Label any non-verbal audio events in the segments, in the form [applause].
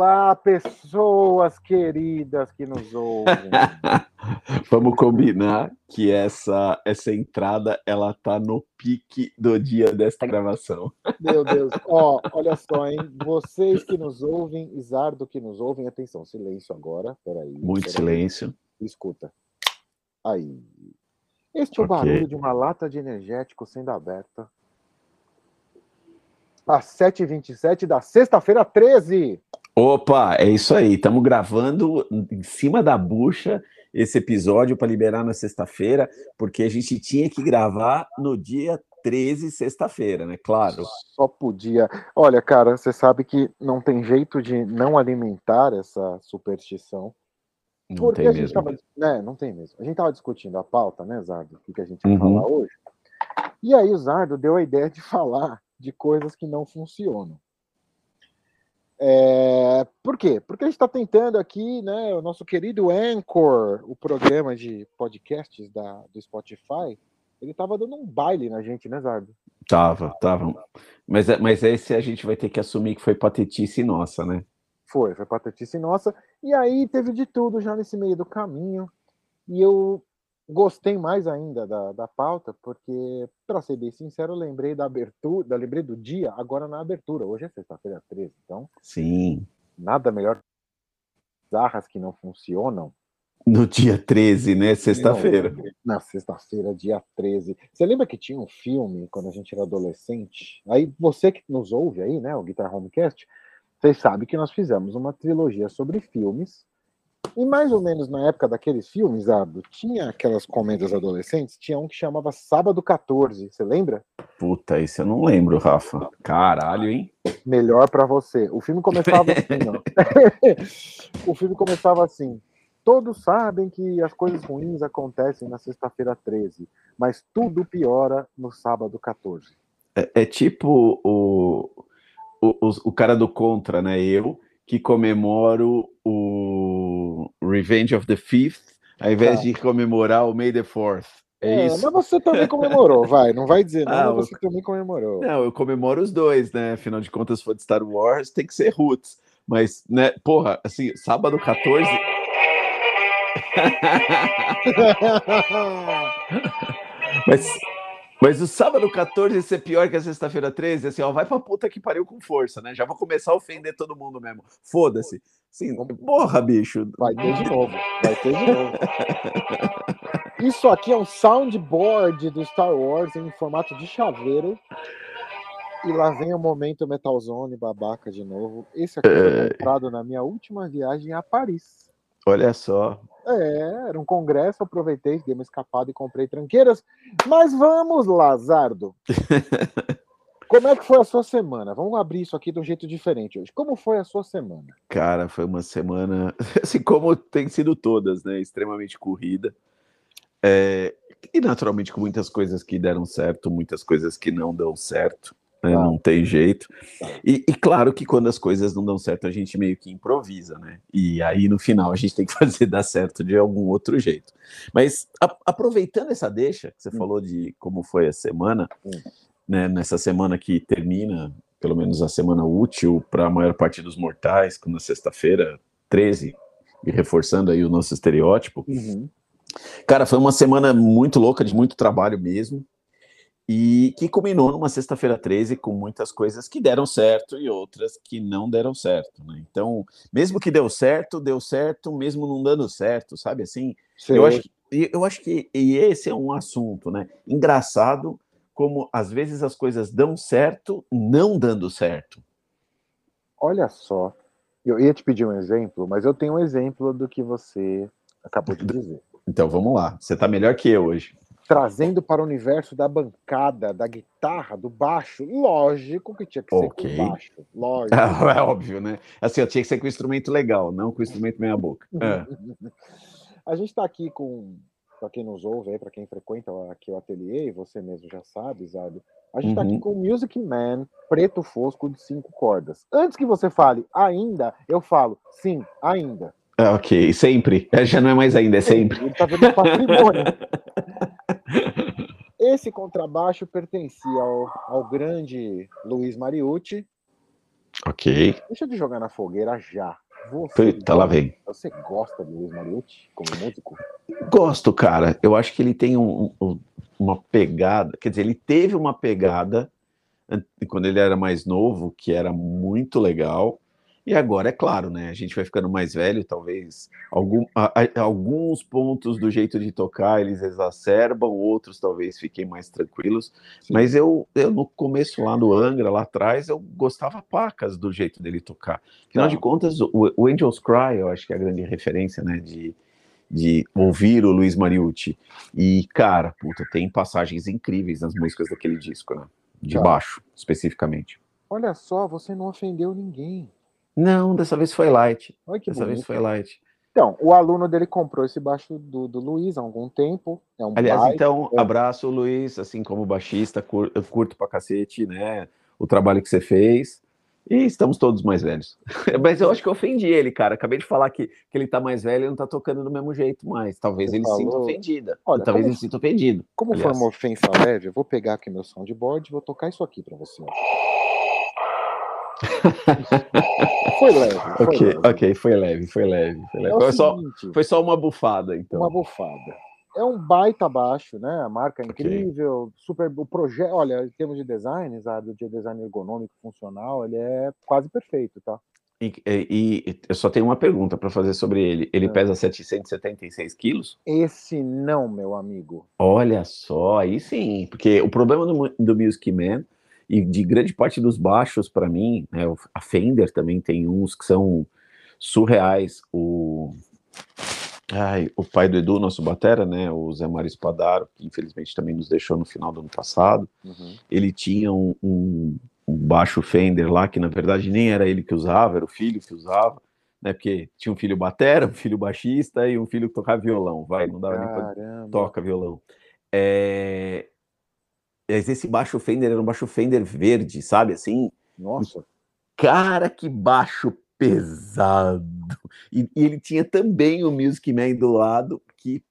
Olá, pessoas queridas que nos ouvem. [laughs] Vamos combinar que essa essa entrada ela tá no pique do dia desta gravação. [laughs] Meu Deus. Ó, olha só, hein? Vocês que nos ouvem, Isardo que nos ouvem, atenção, silêncio agora. Peraí. Muito peraí. silêncio. Escuta. Aí. Este é o barulho de uma lata de energético sendo aberta. Às 7h27 da sexta-feira 13. Opa, é isso aí. Estamos gravando em cima da bucha esse episódio para liberar na sexta-feira, porque a gente tinha que gravar no dia 13, sexta-feira, né? Claro. Só podia. Olha, cara, você sabe que não tem jeito de não alimentar essa superstição. Não Porque tem a gente mesmo. tava, né, não tem mesmo. A gente tava discutindo a pauta, né, Zardo? O que que a gente ia Uhum. falar hoje. E aí o Zardo deu a ideia de falar de coisas que não funcionam. É, por quê? Porque a gente está tentando aqui, né, o nosso querido Anchor, o programa de podcasts da, do Spotify, ele tava dando um baile na gente, né, Zardo? Tava, tava. Mas, é- mas esse a gente vai ter que assumir que foi patetice nossa, né? Foi, foi patetice nossa. E aí teve de tudo já nesse meio do caminho. E eu gostei mais ainda da, da pauta, porque, para ser bem sincero, eu lembrei da abertura, da lembrei do dia agora na abertura. Hoje é sexta-feira 13, então Sim. nada melhor zarras que não funcionam. No dia 13, né? Sexta-feira. Na sexta-feira, dia 13. Você lembra que tinha um filme quando a gente era adolescente? Aí você que nos ouve aí, né, o Guitar Homecast, vocês sabem que nós fizemos uma trilogia sobre filmes. E mais ou menos na época daqueles filmes, Ardo, tinha aquelas comédias adolescentes, tinha um que chamava Sábado 14, você lembra? Puta, isso eu não lembro, Rafa. Caralho, hein? Melhor pra você. O filme começava assim, ó. [laughs] o filme começava assim. Todos sabem que as coisas ruins acontecem na sexta-feira 13, mas tudo piora no sábado 14. É, é tipo o, o, o, o cara do Contra, né? Eu, que comemoro o Revenge of the Fifth, ao invés Tá. de comemorar o May the Fourth. É, isso? mas você também comemorou, vai. Não vai dizer [laughs] não, Ah, você também comemorou. Não, eu comemoro os dois, né? Afinal de contas, se for de Star Wars, tem que ser Roots. Mas, né, porra, assim, sábado 14. [laughs] mas, mas o sábado 14 ser pior que a sexta-feira 13, assim, ó, vai pra puta que pariu com força, né? Já vou começar a ofender todo mundo mesmo. Foda-se. Assim, porra, bicho. Vai ter de novo. Vai ter de novo. Isso aqui é um soundboard do Star Wars em formato de chaveiro. E lá vem o momento Metal Zone babaca de novo. Esse aqui foi comprado na minha última viagem a Paris. Olha só. É, era um congresso, aproveitei, dei uma escapada e comprei tranqueiras. Mas vamos lá, Zardo. [laughs] Como é que foi a sua semana? Vamos abrir isso aqui de um jeito diferente hoje. Como foi a sua semana? Cara, foi uma semana, [laughs] assim como tem sido todas, né? Extremamente corrida. É, e naturalmente com muitas coisas que deram certo, muitas coisas que não dão certo, né? Tá. Não tem jeito. E, e claro que quando as coisas não dão certo, a gente meio que improvisa, né? E aí no final a gente tem que [laughs] fazer dar certo de algum outro jeito. Mas a- aproveitando essa deixa, que você Hum. falou de como foi a semana, Hum. Né? Nessa semana que termina, pelo menos a semana útil para a maior parte dos mortais, como na sexta-feira 13, e reforçando aí o nosso estereótipo. Cara, foi uma semana muito louca, de muito trabalho mesmo, e que culminou numa sexta-feira 13 com muitas coisas que deram certo e outras que não deram certo, né? Então, mesmo que deu certo, deu certo, mesmo não dando certo, sabe assim? Eu acho, que- e eu acho que e esse é um assunto, né? Engraçado como às vezes as coisas dão certo, não dando certo. Olha só, eu ia te pedir um exemplo, mas eu tenho um exemplo do que você acabou de dizer. Então vamos lá, você tá melhor que eu hoje. Trazendo para o universo da bancada, da guitarra, do baixo, lógico que tinha que ser Ok. com baixo. Lógico. [laughs] é óbvio, né? Assim, eu tinha que ser com instrumento legal, não com instrumento meia boca. É. [laughs] A gente está aqui com, para quem nos ouve, aí, para quem frequenta aqui o ateliê, e você mesmo já sabe, Zado, a gente está Uhum. aqui com o Music Man preto fosco de cinco cordas. Antes que você fale ainda, eu falo sim, ainda. Ah, ok, sempre. É, Já não é mais ainda, é sempre. Ele tá vendo patrimônio. [laughs] Esse contrabaixo pertencia ao, ao grande Luiz Mariucci. Ok. Deixa de jogar na fogueira já. Você, tá lá vem. Você gosta do Luiz Mariucci como músico? Gosto, cara. Eu acho que ele tem um, um, uma pegada, quer dizer, ele teve uma pegada quando ele era mais novo, que era muito legal. E agora, é claro, né? A gente vai ficando mais velho, talvez algum, a, a, alguns pontos do jeito de tocar eles exacerbam, outros talvez fiquem mais tranquilos. Sim. Mas eu, eu, no começo lá no Angra, lá atrás, eu gostava pacas do jeito dele tocar. Afinal ah. de contas, o, o, Angels Cry, eu acho que é a grande referência, né? De, de ouvir o Luiz Mariucci. E, cara, puta, tem passagens incríveis nas músicas daquele disco, né? De tá. baixo, especificamente. Olha só, você não ofendeu ninguém. Não, dessa vez foi light. Ai, dessa bonito. vez foi light. Então, o aluno dele comprou esse baixo do, do Luiz há algum tempo. É um Aliás, baixo, então, é... abraço, Luiz, assim como baixista, cur, eu curto pra cacete, né? O trabalho que você fez. E estamos todos mais velhos. [laughs] Mas eu acho que eu ofendi ele, cara. Acabei de falar que, que ele tá mais velho e não tá tocando do mesmo jeito mais. Talvez você ele falou... sinta ofendida. Olha, Talvez como, ele sinta ofendido. Como aliás. foi uma ofensa leve, eu vou pegar aqui meu soundboard e vou tocar isso aqui para você. Foi leve. Foi ok, leve. ok, foi leve, foi leve. Foi, leve. É foi, só, foi só uma bufada, então. Uma bufada. É um baita baixo, né? A marca é incrível, okay. super. O projeto, olha, em termos de design, sabe, de design ergonômico funcional, ele é quase perfeito, tá? E, e, e eu só tenho uma pergunta para fazer sobre ele. Ele é. pesa 776 quilos? Esse não, meu amigo. Olha só, aí sim, porque o problema do, do Music Man e de grande parte dos baixos, para mim, né, a Fender também tem uns que são surreais. O, ai, o pai do Edu, nosso batera, né, o Zé Mário Espadaro, que infelizmente também nos deixou no final do ano passado, uhum. ele tinha um, um, um, baixo Fender lá, que na verdade nem era ele que usava, era o filho que usava, né, porque tinha um filho batera, um filho baixista e um filho que tocava violão, vai, não dava Caramba. nem pra toca violão. É, esse baixo Fender era um baixo Fender verde, sabe? Assim. Nossa. Cara, que baixo pesado. E, e, ele tinha também o Music Man do lado, que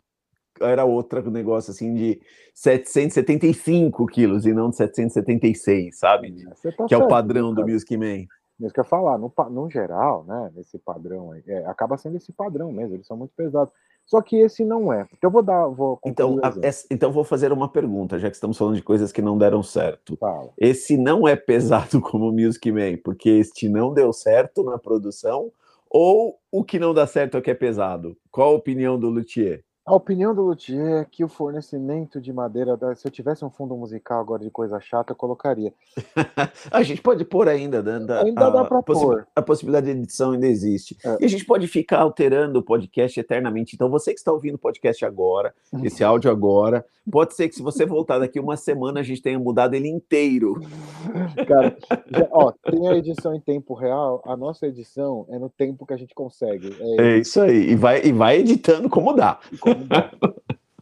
era outro negócio assim de 775 quilos e não de 776, sabe? É, tá que é o padrão do Music Man. Isso que eu falar, no, no geral, né, nesse padrão aí, é, acaba sendo esse padrão mesmo, eles são muito pesados. Só que esse não é. Então eu vou dar. Vou então, a, então vou fazer uma pergunta, já que estamos falando de coisas que não deram certo. Fala. Esse não é pesado [laughs] como o Music Man, porque este não deu certo na produção, ou o que não dá certo é que é pesado? Qual a opinião do Luthier? A opinião do Luthier é que o fornecimento de madeira, se eu tivesse um fundo musical agora de coisa chata, eu colocaria. [laughs] a gente pode pôr ainda, né? ainda a, dá para pôr. A possibilidade de edição ainda existe. É. E a gente pode ficar alterando o podcast eternamente. Então, você que está ouvindo o podcast agora, uhum. esse áudio agora, pode ser que se você voltar daqui uma semana, a gente tenha mudado ele inteiro. [laughs] Cara, já, ó, tem a edição em tempo real, a nossa edição é no tempo que a gente consegue. É, é isso aí. E vai, e vai editando como dá. Como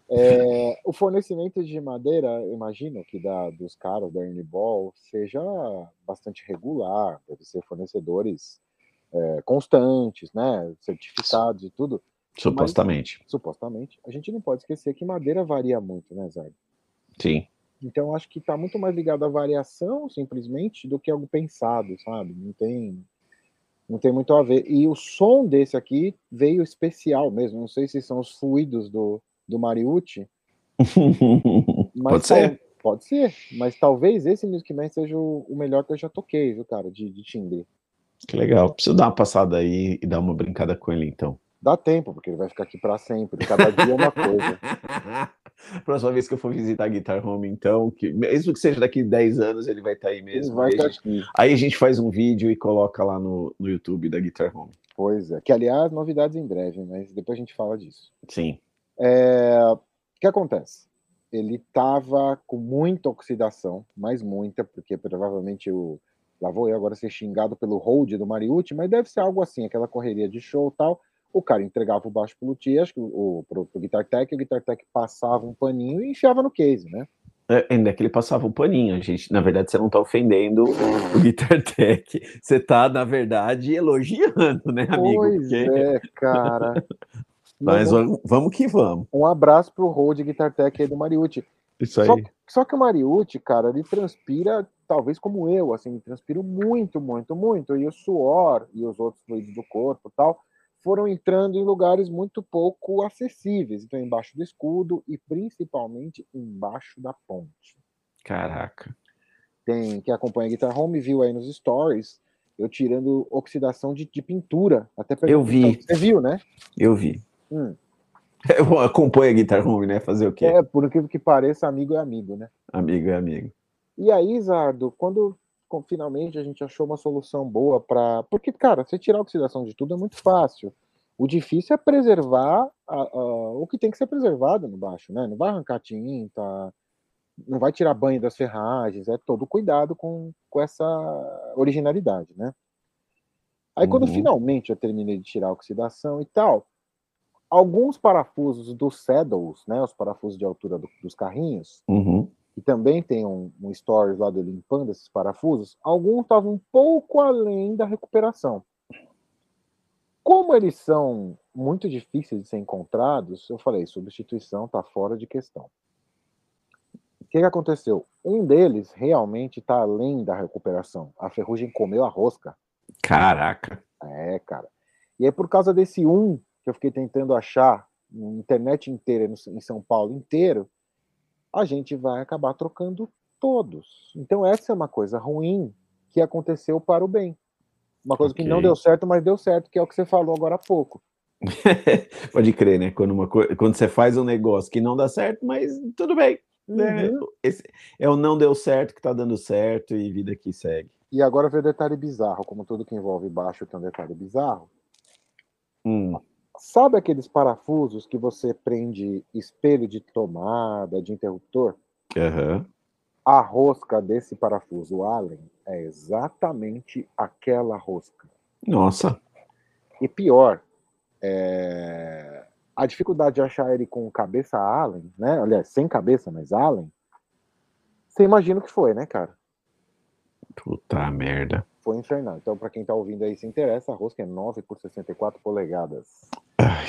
é, o fornecimento de madeira, imagino que da, dos caras da Uniball seja bastante regular, deve ser fornecedores é, constantes, né, certificados e tudo. Supostamente. Mas, supostamente. A gente não pode esquecer que madeira varia muito, né, Zé? Sim. Então acho que está muito mais ligado à variação, simplesmente, do que algo pensado, sabe? Não tem não tem muito a ver. E o som desse aqui veio especial mesmo. Não sei se são os fluidos do, do Mariucci. [laughs] pode ser. Pode ser, mas talvez esse Music Man seja o, o melhor que eu já toquei, viu, cara, de, de timbre. Que legal. Preciso dar uma passada aí e dar uma brincada com ele, então. Dá tempo, porque ele vai ficar aqui para sempre. Cada dia é uma coisa. [laughs] Próxima vez que eu for visitar a Guitar Home, então, que, mesmo que seja daqui 10 anos, ele vai estar tá aí mesmo. Ele vai estar tá aqui. Aí a gente faz um vídeo e coloca lá no, no YouTube da Guitar Home. Pois é. Que, aliás, novidades em breve, mas depois a gente fala disso. Sim. É... O que acontece? Ele estava com muita oxidação, mais muita, porque provavelmente o. Lá vou eu agora ser xingado pelo hold do Mariucci, mas deve ser algo assim, aquela correria de show e tal o cara entregava o baixo pro luthier, acho que o, pro, pro Guitar Tech, o Guitar Tech passava um paninho e enfiava no case, né? É, ainda que ele passava um paninho, a gente, na verdade, você não tá ofendendo o Guitar Tech, você tá, na verdade, elogiando, né, amigo? Pois Porque... é, cara. [laughs] Mas vamos, vamos que vamos. Um abraço pro Road Guitar Tech aí do Mariucci. Isso aí. Só, só que o Mariucci, cara, ele transpira, talvez como eu, assim, transpiro muito, muito, muito. E o suor e os outros fluidos do corpo tal foram entrando em lugares muito pouco acessíveis. Então, embaixo do escudo e principalmente embaixo da ponte. Caraca. Tem quem acompanha a Guitar Home viu aí nos stories eu tirando oxidação de, de pintura. Até eu vi. Você viu, né? Eu vi. Hum. [laughs] Eu acompanho a Guitar Home, né? Fazer o quê? É, por incrível que pareça, amigo é amigo, né? Amigo é amigo. E aí, Zardo, quando finalmente a gente achou uma solução boa para. Porque, cara, você tirar a oxidação de tudo é muito fácil. O difícil é preservar a, a, o que tem que ser preservado no baixo, né? Não vai arrancar tinta, não vai tirar banho das ferragens, é todo cuidado com, com essa originalidade, né? Aí, quando uhum. finalmente eu terminei de tirar a oxidação e tal, alguns parafusos dos saddles, né, os parafusos de altura do, dos carrinhos, uhum. E também tem um, um stories lá do limpando esses parafusos, alguns estavam um pouco além da recuperação. Como eles são muito difíceis de ser encontrados, eu falei, substituição está fora de questão. O que, que aconteceu? Um deles realmente está além da recuperação. A ferrugem comeu a rosca. Caraca. É, cara. E é por causa desse um que eu fiquei tentando achar na internet inteira, em São Paulo inteiro, a gente vai acabar trocando todos. Então essa é uma coisa ruim que aconteceu para o bem. Uma coisa okay. que não deu certo, mas deu certo, que é o que você falou agora há pouco. [laughs] Pode crer, né? Quando, uma co... Quando você faz um negócio que não dá certo, mas tudo bem. Né? Uhum. Esse é o não deu certo que está dando certo e vida que segue. E agora vem o detalhe bizarro, como tudo que envolve baixo tem um detalhe bizarro. Hum. Sabe aqueles parafusos que você prende espelho de tomada, de interruptor? Uhum. A rosca desse parafuso Allen é exatamente aquela rosca. Nossa. E pior, é... a dificuldade de achar ele com cabeça Allen, né? Aliás, sem cabeça, mas Allen. Você imagina o que foi, né, cara? Puta merda. Foi infernal. Então, para quem tá ouvindo aí se interessa, a rosca é 9 por 64 polegadas. Ai,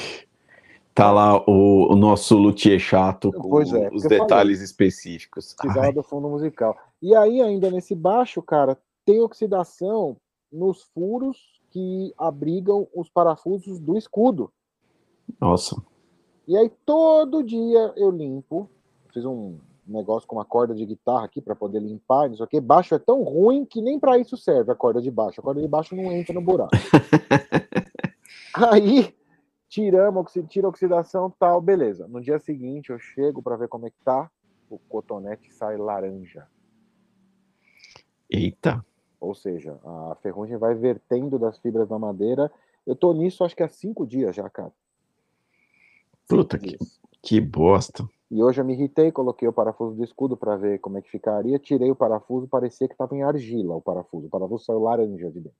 tá lá o, o nosso luthier chato com é, os detalhes falei, específicos. Precisava do fundo musical. E aí, ainda nesse baixo, cara, tem oxidação nos furos que abrigam os parafusos do escudo. Nossa. E aí, todo dia eu limpo. Fiz um negócio com uma corda de guitarra aqui para poder limpar, não sei o que. Baixo é tão ruim que nem para isso serve a corda de baixo. A corda de baixo não entra no buraco. [laughs] aí tiramos, tira a oxidação, tal, beleza. No dia seguinte eu chego para ver como é que tá, o cotonete sai laranja. Eita. Ou seja, a ferrugem vai vertendo das fibras da madeira. Eu tô nisso acho que há cinco dias já, cara. Puta que, que bosta. E hoje eu me irritei, coloquei o parafuso do escudo para ver como é que ficaria, tirei o parafuso, parecia que estava em argila o parafuso. O parafuso saiu laranja de dentro.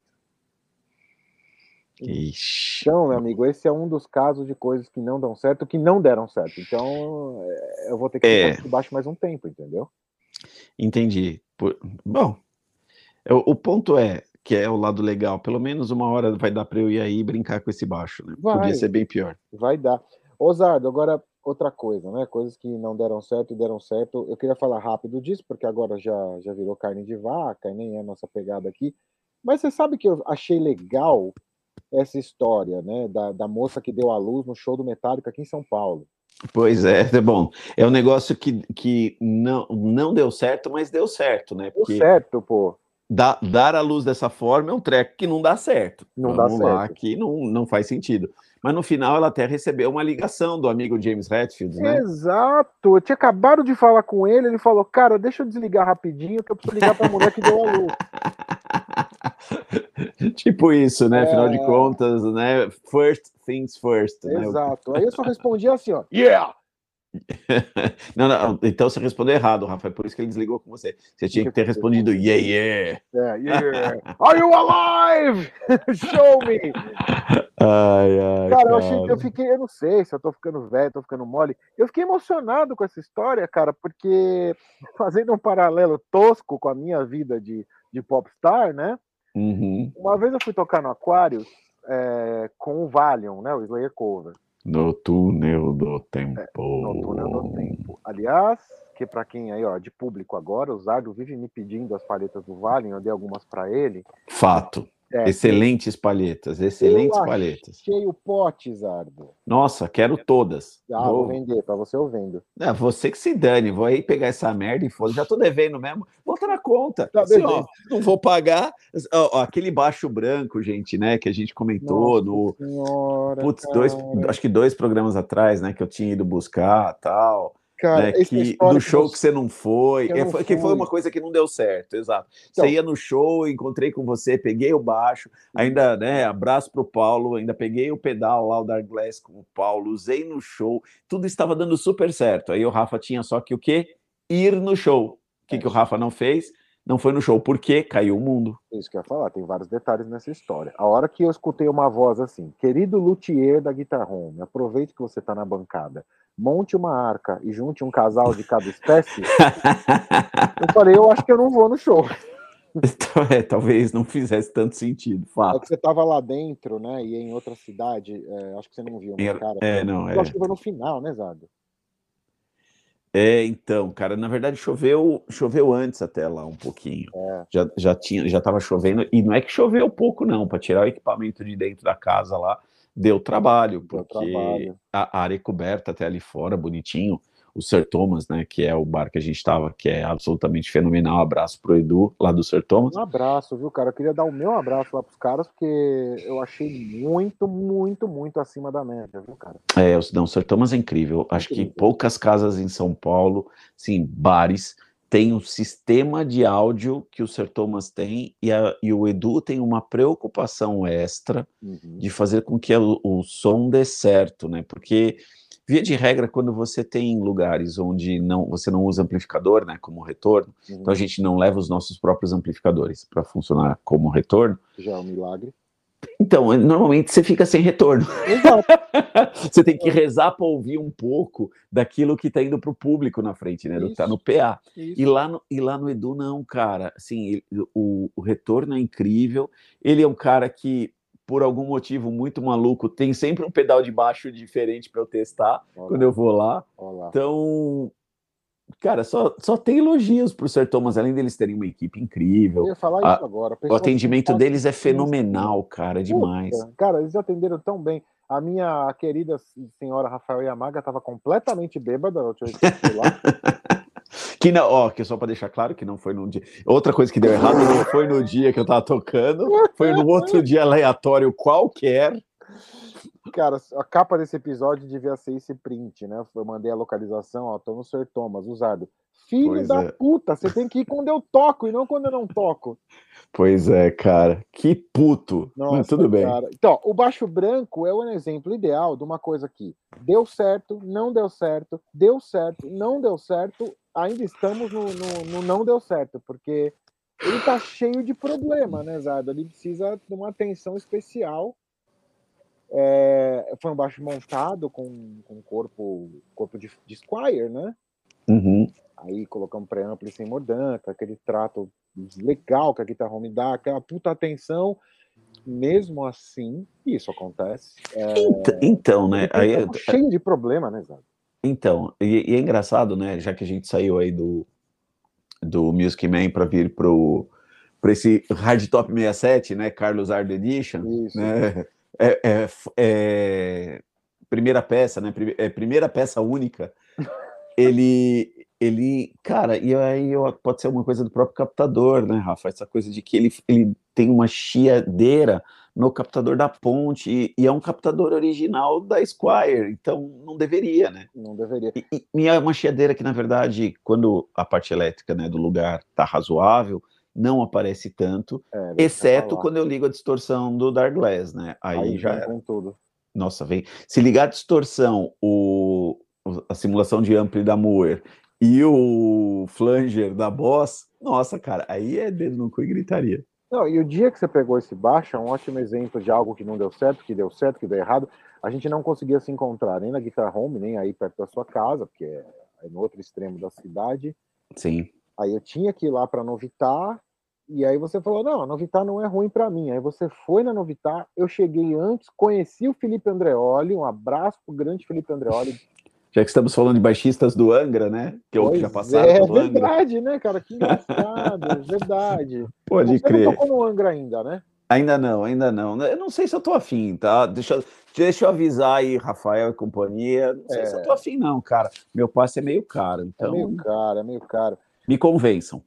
Ixi. Então, meu amigo, esse é um dos casos de coisas que não dão certo, que não deram certo. Então, é, eu vou ter que é. ficar baixo mais um tempo, entendeu? Entendi. Bom, é, o ponto é que é o lado legal. Pelo menos uma hora vai dar para eu ir aí brincar com esse baixo, né? Vai, Podia ser bem pior. Vai dar. Osardo, agora outra coisa, né? Coisas que não deram certo e deram certo. Eu queria falar rápido disso, porque agora já, já virou carne de vaca e nem é nossa pegada aqui. Mas você sabe que eu achei legal essa história, né, da, da moça que deu a luz no show do Metallica aqui em São Paulo. Pois é, é [laughs] bom. É um negócio que, que não, não deu certo, mas deu certo, né? Porque deu certo, pô. Dar, dar a luz dessa forma é um treco que não dá certo. Não Vamos dá lá, certo. que não, não faz sentido. Mas no final ela até recebeu uma ligação do amigo James Hetfield, né? Exato. Eu tinha acabado de falar com ele, ele falou, cara, deixa eu desligar rapidinho que eu preciso ligar para a mulher que deu a luz. [laughs] [laughs] tipo isso, né? É... Afinal de contas, né? First things first. Né? Exato. Né? Aí eu só [laughs] respondi assim, ó. Yeah! [laughs] não, não, então você respondeu errado, Rafa. É por isso que ele desligou com você. Você tinha que ter respondido yeah, yeah. É, yeah. Are you alive? Show me! Ai, ai, cara, cara, eu, achei, eu fiquei, eu não sei se eu tô ficando velho, tô ficando mole. Eu fiquei emocionado com essa história, cara, porque fazendo um paralelo tosco com a minha vida de, de popstar, né? Uhum. Uma vez eu fui tocar no Aquários é, com o Valion, né? O Slayer Cover. No túnel do tempo. É, no túnel do tempo. Aliás, porque para quem aí, ó, de público agora, o Zardo vive me pedindo as palhetas do Vale, eu dei algumas para ele. Fato. É, excelentes palhetas, excelentes eu palhetas. Cheio pote, Zardo. Nossa, quero todas. Ah, vou, vou vender, para você eu vendo. É, você que se dane, vou aí pegar essa merda e foda. Já tô devendo mesmo. Volta na conta. Tá assim, ó, não vou pagar. Ó, aquele baixo branco, gente, né, que a gente comentou Nossa no. Senhora, Putz, dois, acho que dois programas atrás, né, que eu tinha ido buscar tal. Cara, né, que, do show que, que você não foi, que, é, foi, que foi uma coisa que não deu certo, exato. Então, você ia no show, encontrei com você, peguei o baixo, ainda, né, abraço pro Paulo, ainda peguei o pedal lá, o Dark Glass com o Paulo, usei no show, tudo estava dando super certo. Aí o Rafa tinha só que o quê? Ir no show. O que, é. que o Rafa não fez? Não foi no show, porque caiu o mundo. Isso que eu ia falar, tem vários detalhes nessa história. A hora que eu escutei uma voz assim, querido luthier da Guitar Home, aproveite que você está na bancada monte uma arca e junte um casal de cada espécie, [laughs] eu falei, eu acho que eu não vou no show. Então, é, talvez não fizesse tanto sentido, fato. É que você estava lá dentro, né, e em outra cidade, é, acho que você não viu, né, cara? É, não, eu é. acho que foi no final, né, Zado? É, então, cara, na verdade choveu, choveu antes até lá um pouquinho. É. Já, já tinha, já estava chovendo e não é que choveu pouco não, para tirar o equipamento de dentro da casa lá, deu trabalho, deu porque trabalho. a área é coberta até ali fora, bonitinho. O Sir Thomas, né, que é o bar que a gente estava, que é absolutamente fenomenal. Abraço pro Edu, lá do Sir Thomas. Um abraço, viu, cara? Eu queria dar o meu abraço lá pros caras, porque eu achei muito, muito, muito acima da média, viu, cara? É, não, o Sir Thomas é incrível. Acho que poucas casas em São Paulo, sim, bares, tem um sistema de áudio que o Sir Thomas tem e, a, e o Edu tem uma preocupação extra uhum. de fazer com que o, o, som dê certo, né? Porque via de regra quando você tem lugares onde não você não usa amplificador, né, como retorno, uhum. então a gente não leva os nossos próprios amplificadores para funcionar como retorno. Já é um milagre. Então, normalmente você fica sem retorno. Exato. [laughs] você tem que rezar para ouvir um pouco daquilo que está indo para o público na frente, né? Do que está no PA. E lá no, e lá no Edu, não, cara. Assim, o, o retorno é incrível. Ele é um cara que, por algum motivo muito maluco, tem sempre um pedal de baixo diferente para eu testar Olá. quando eu vou lá. Olá. Então, Cara, só, só tem elogios pro Sir Thomas, além deles terem uma equipe incrível. Eu ia falar a, isso agora. O atendimento deles é fenomenal, cara, demais. Puta, cara, eles atenderam tão bem. A minha querida senhora Rafael Yamaga estava completamente bêbada lá. [laughs] que não, ó, que só para deixar claro que não foi num dia. Outra coisa que deu errado não foi no dia que eu tava tocando, foi no outro dia aleatório qualquer. Cara, a capa desse episódio devia ser esse print, né? Eu mandei a localização, ó, tô no Sr. Thomas, usado. Filho pois da é. puta, você tem que ir quando eu toco e não quando eu não toco. Pois é, cara. Que puto. Nossa, Mas tudo bem. Cara. Então, o baixo branco é um exemplo ideal de uma coisa que deu certo, não deu certo, deu certo, não deu certo, ainda estamos no, no, no não deu certo, porque ele tá cheio de problema, né, Zado? Ele precisa de uma atenção especial é, foi um baixo montado com, com corpo, corpo de, de Squire, né? Uhum. Aí colocamos pré-ampli sem mordanca, aquele trato legal que a guitarra home dá, aquela puta atenção. Mesmo assim, isso acontece. É... Então, então, né? Aí é cheio de problema, né, Zé? Então, e, e, é engraçado, né? Já que a gente saiu aí do, do Music Man para vir pro para esse Hard Top 67, né? Carlos Ard Edition, Isso. né? é, é, é, primeira peça, né? É primeira peça única. [laughs] Ele, ele, cara, e aí pode ser uma coisa do próprio captador, né, Rafa? Essa coisa de que ele, ele tem uma chiadeira no captador da ponte e, e, é um captador original da Squire, então não deveria, né? Não deveria. E, e é uma chiadeira que, na verdade, quando a parte elétrica né, do lugar tá razoável, não aparece tanto, é, exceto quando eu ligo a distorção do Dark Glass, né? Aí, Aí já era. tudo. Nossa, vem. Se ligar a distorção, o, a simulação de ampli da Moore e o flanger da Boss, nossa, cara, aí é dedo no cu e gritaria. Não, e o dia que você pegou esse baixo é um ótimo exemplo de algo que não deu certo, que deu certo, que deu errado. A gente não conseguia se encontrar nem na Guitar Home, nem aí perto da sua casa, porque é no outro extremo da cidade. Sim. Aí eu tinha que ir lá para Novitar, e aí você falou, não, a Novitar não é ruim para mim. Aí você foi na Novitar, eu cheguei antes, conheci o Felipe Andreoli, um abraço pro grande Felipe Andreoli. Já que estamos falando de baixistas do Angra, né? Que pois já passaram é, é verdade, né, cara? Que engraçado, é verdade. [laughs] Pode Você crer. Você não tocou no Angra ainda, né? Ainda não, ainda não. Eu não sei se eu tô afim, tá? Deixa, deixa eu avisar aí, Rafael e companhia. Não sei é. se eu tô afim, não, cara. Meu passe é meio caro, então. É meio caro, é meio caro. Me convençam.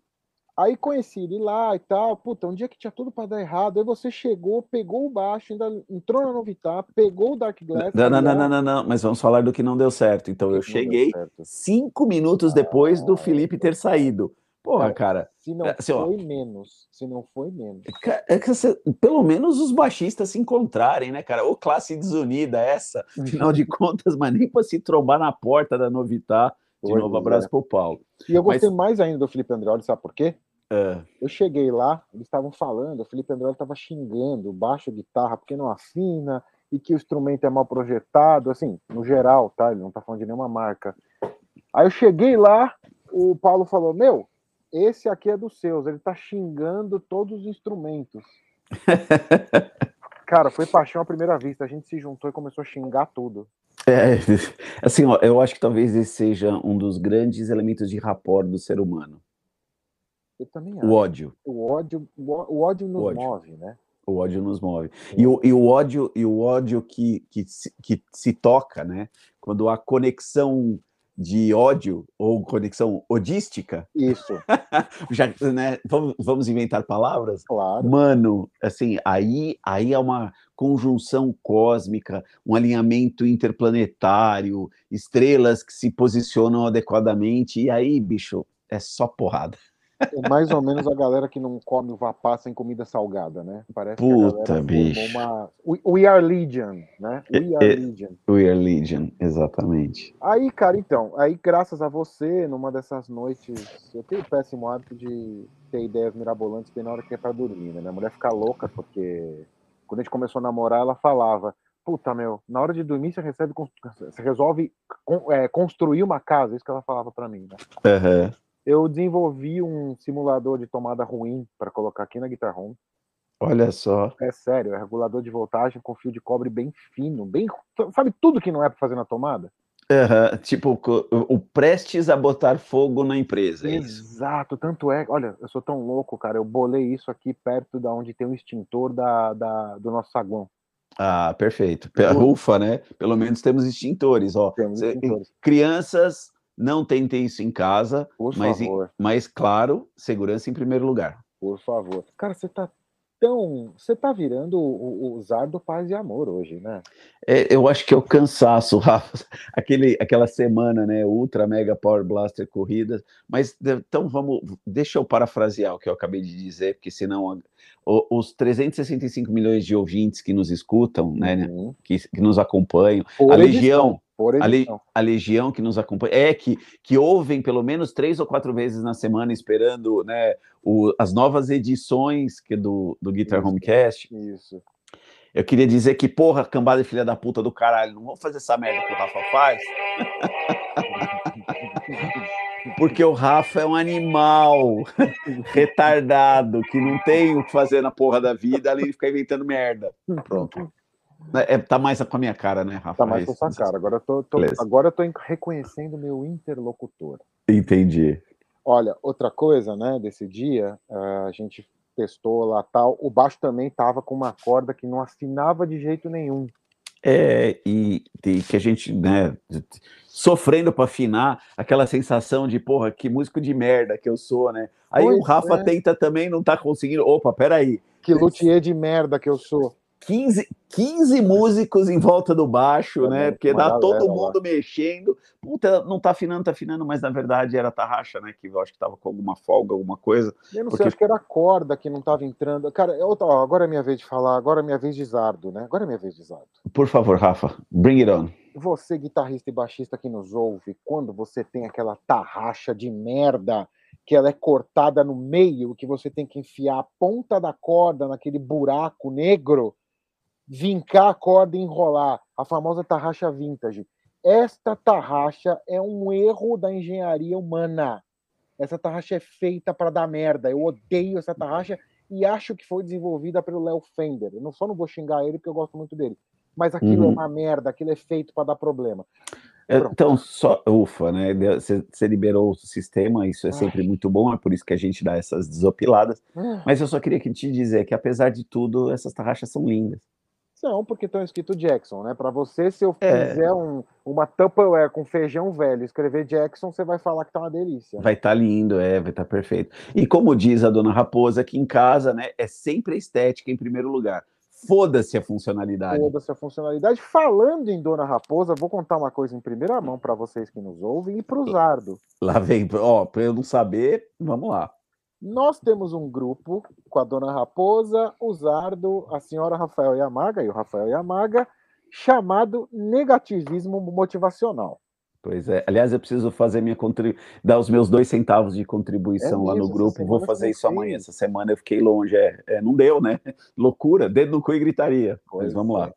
Aí conheci ele lá e tal. Puta, um dia que tinha tudo para dar errado. Aí você chegou, pegou o baixo, ainda entrou na Novitar, pegou o Dark Glass. Não, não, não, não, não, não, mas vamos falar do que não deu certo. Então eu cheguei cinco minutos depois do Felipe ter saído. Porra, cara. Se não assim, foi ó, menos, se não foi menos. É que você, pelo menos os baixistas se encontrarem, né, cara? Ou classe desunida essa, afinal de contas, mas nem para se trombar na porta da Novitar. De pois novo, abraço é. pro Paulo. E eu gostei mas... mais ainda do Felipe Andreoli, sabe por quê? É. Eu cheguei lá, eles estavam falando, o Felipe André estava xingando baixo guitarra porque não afina e que o instrumento é mal projetado, assim, no geral, tá? Ele não tá falando de nenhuma marca. Aí eu cheguei lá, o Paulo falou: Meu, esse aqui é dos seus, ele tá xingando todos os instrumentos. [laughs] Cara, foi paixão à primeira vista. A gente se juntou e começou a xingar tudo. É, [laughs] assim, ó, eu acho que talvez esse seja um dos grandes elementos de rapport do ser humano. Eu também acho. O ódio. O ódio, o ódio nos o ódio. move, né? O ódio nos move. E o, e o ódio, e o ódio que, que, que se toca, né? Quando a conexão de ódio ou conexão odística. Isso. [laughs] Já, né, vamos, vamos inventar palavras? Claro. Mano, assim, aí, aí é uma conjunção cósmica, um alinhamento interplanetário, estrelas que se posicionam adequadamente, e aí, bicho, é só porrada. É mais ou menos a galera que não come uva passa em comida salgada, né? Parece Puta, que a bicho. uma. We are Legion, né? We are Legion. We are Legion, exatamente. Aí, cara, então, aí graças a você, numa dessas noites, eu tenho o péssimo hábito de ter ideias mirabolantes bem na hora que é pra dormir, né? Minha mulher fica louca, porque quando a gente começou a namorar, ela falava. Puta, meu, na hora de dormir você recebe, você resolve é, construir uma casa, isso que ela falava para mim, né? Uhum eu desenvolvi um simulador de tomada ruim para colocar aqui na Guitar Home. Olha só. É sério, é regulador de voltagem com fio de cobre bem fino, bem. Sabe tudo que não é para fazer na tomada? Uhum, tipo, o prestes a botar fogo na empresa. É Exato, tanto é. Olha, eu sou tão louco, cara. Eu bolei isso aqui perto da onde tem o extintor da, da do nosso saguão. Ah, perfeito. Ufa, né? Pelo menos temos extintores, ó. Temos extintores. Crianças não tentem isso em casa, Por mas, favor. mas claro, segurança em primeiro lugar. Por favor. Cara, você tá tão. Você tá virando o, o Zardo Paz e Amor hoje, né? É, eu acho que é o cansaço, [laughs] Rafa. Aquele, aquela semana, né? Ultra Mega Power Blaster Corridas. Mas então vamos. Deixa eu parafrasear o que eu acabei de dizer, porque senão os 365 milhões de ouvintes que nos escutam, né, uhum. que, que, nos acompanham, Por a Legião, a, Le, a, Legião que nos acompanha, é que, que ouvem pelo menos três ou quatro vezes na semana esperando né, o, as novas edições que do, do Guitar isso, Homecast. Isso. Eu queria dizer que, porra, cambada de filha da puta do caralho, não vamos fazer essa merda que o Rafa faz. [laughs] Porque o Rafa é um animal [laughs] retardado que não tem o que fazer na porra da vida além de ficar inventando merda. Pronto. É, tá mais com a minha cara, né, Rafa? Tá mais com a sua cara. Agora eu tô, tô agora eu tô reconhecendo meu interlocutor. Entendi. Olha, outra coisa, né, desse dia, a gente testou lá tal, o baixo também tava com uma corda que não afinava de jeito nenhum. É, e, e que a gente, né, sofrendo para afinar, aquela sensação de, porra, que músico de merda que eu sou, né? Aí pois o Rafa é. tenta também, não tá conseguindo. Opa, peraí. Que luthier de merda que eu sou. 15, 15 músicos em volta do baixo, é, né? Porque dá todo mundo lá. mexendo. Puta, não tá afinando, tá afinando, mas na verdade era a tarraxa, né? Que eu acho que tava com alguma folga, alguma coisa. Eu não porque... sei, acho que era a corda que não tava entrando. Cara, eu, ó, agora é minha vez de falar, agora é minha vez de Zardo, né? Agora é minha vez de Zardo. Por favor, Rafa, bring it on. Você, guitarrista e baixista que nos ouve, quando você tem aquela tarraxa de merda que ela é cortada no meio, que você tem que enfiar a ponta da corda naquele buraco negro, vincar a corda e enrolar, a famosa tarraxa vintage. Esta tarraxa é um erro da engenharia humana. Essa tarraxa é feita para dar merda. Eu odeio essa tarraxa e acho que foi desenvolvida pelo Léo Fender. Eu não só não vou xingar ele porque eu gosto muito dele, mas aquilo é uhum. é uma merda, aquilo é feito para dar problema. É, então, só, ufa, né? Você liberou o sistema, isso é sempre Ai. muito bom, é por isso que a gente dá essas desopiladas. Ah. Mas eu só queria te dizer que, apesar de tudo, essas tarraxas são lindas. São, porque estão escrito Jackson, né? Para você, se eu é. fizer um, uma Tupperware com feijão velho escrever Jackson, você vai falar que tá uma delícia. Vai estar tá lindo, é, vai estar tá perfeito. E como diz a dona Raposa, aqui em casa, né, é sempre a estética em primeiro lugar. Foda-se a funcionalidade. Foda-se a funcionalidade. Falando em Dona Raposa, vou contar uma coisa em primeira mão para vocês que nos ouvem e para o Zardo. Lá vem, ó, para eu não saber, vamos lá. Nós temos um grupo com a Dona Raposa, o Zardo, a senhora Rafael Yamaga e o Rafael Yamaga, chamado negativismo motivacional. Pois é. Aliás, eu preciso fazer minha contribuição, dar os meus dois centavos de contribuição é lá no grupo. Vou fazer isso amanhã. Essa semana eu fiquei longe. É, é, não deu, né? [laughs] Loucura, dedo no cu e gritaria. Pois Mas vamos é. lá.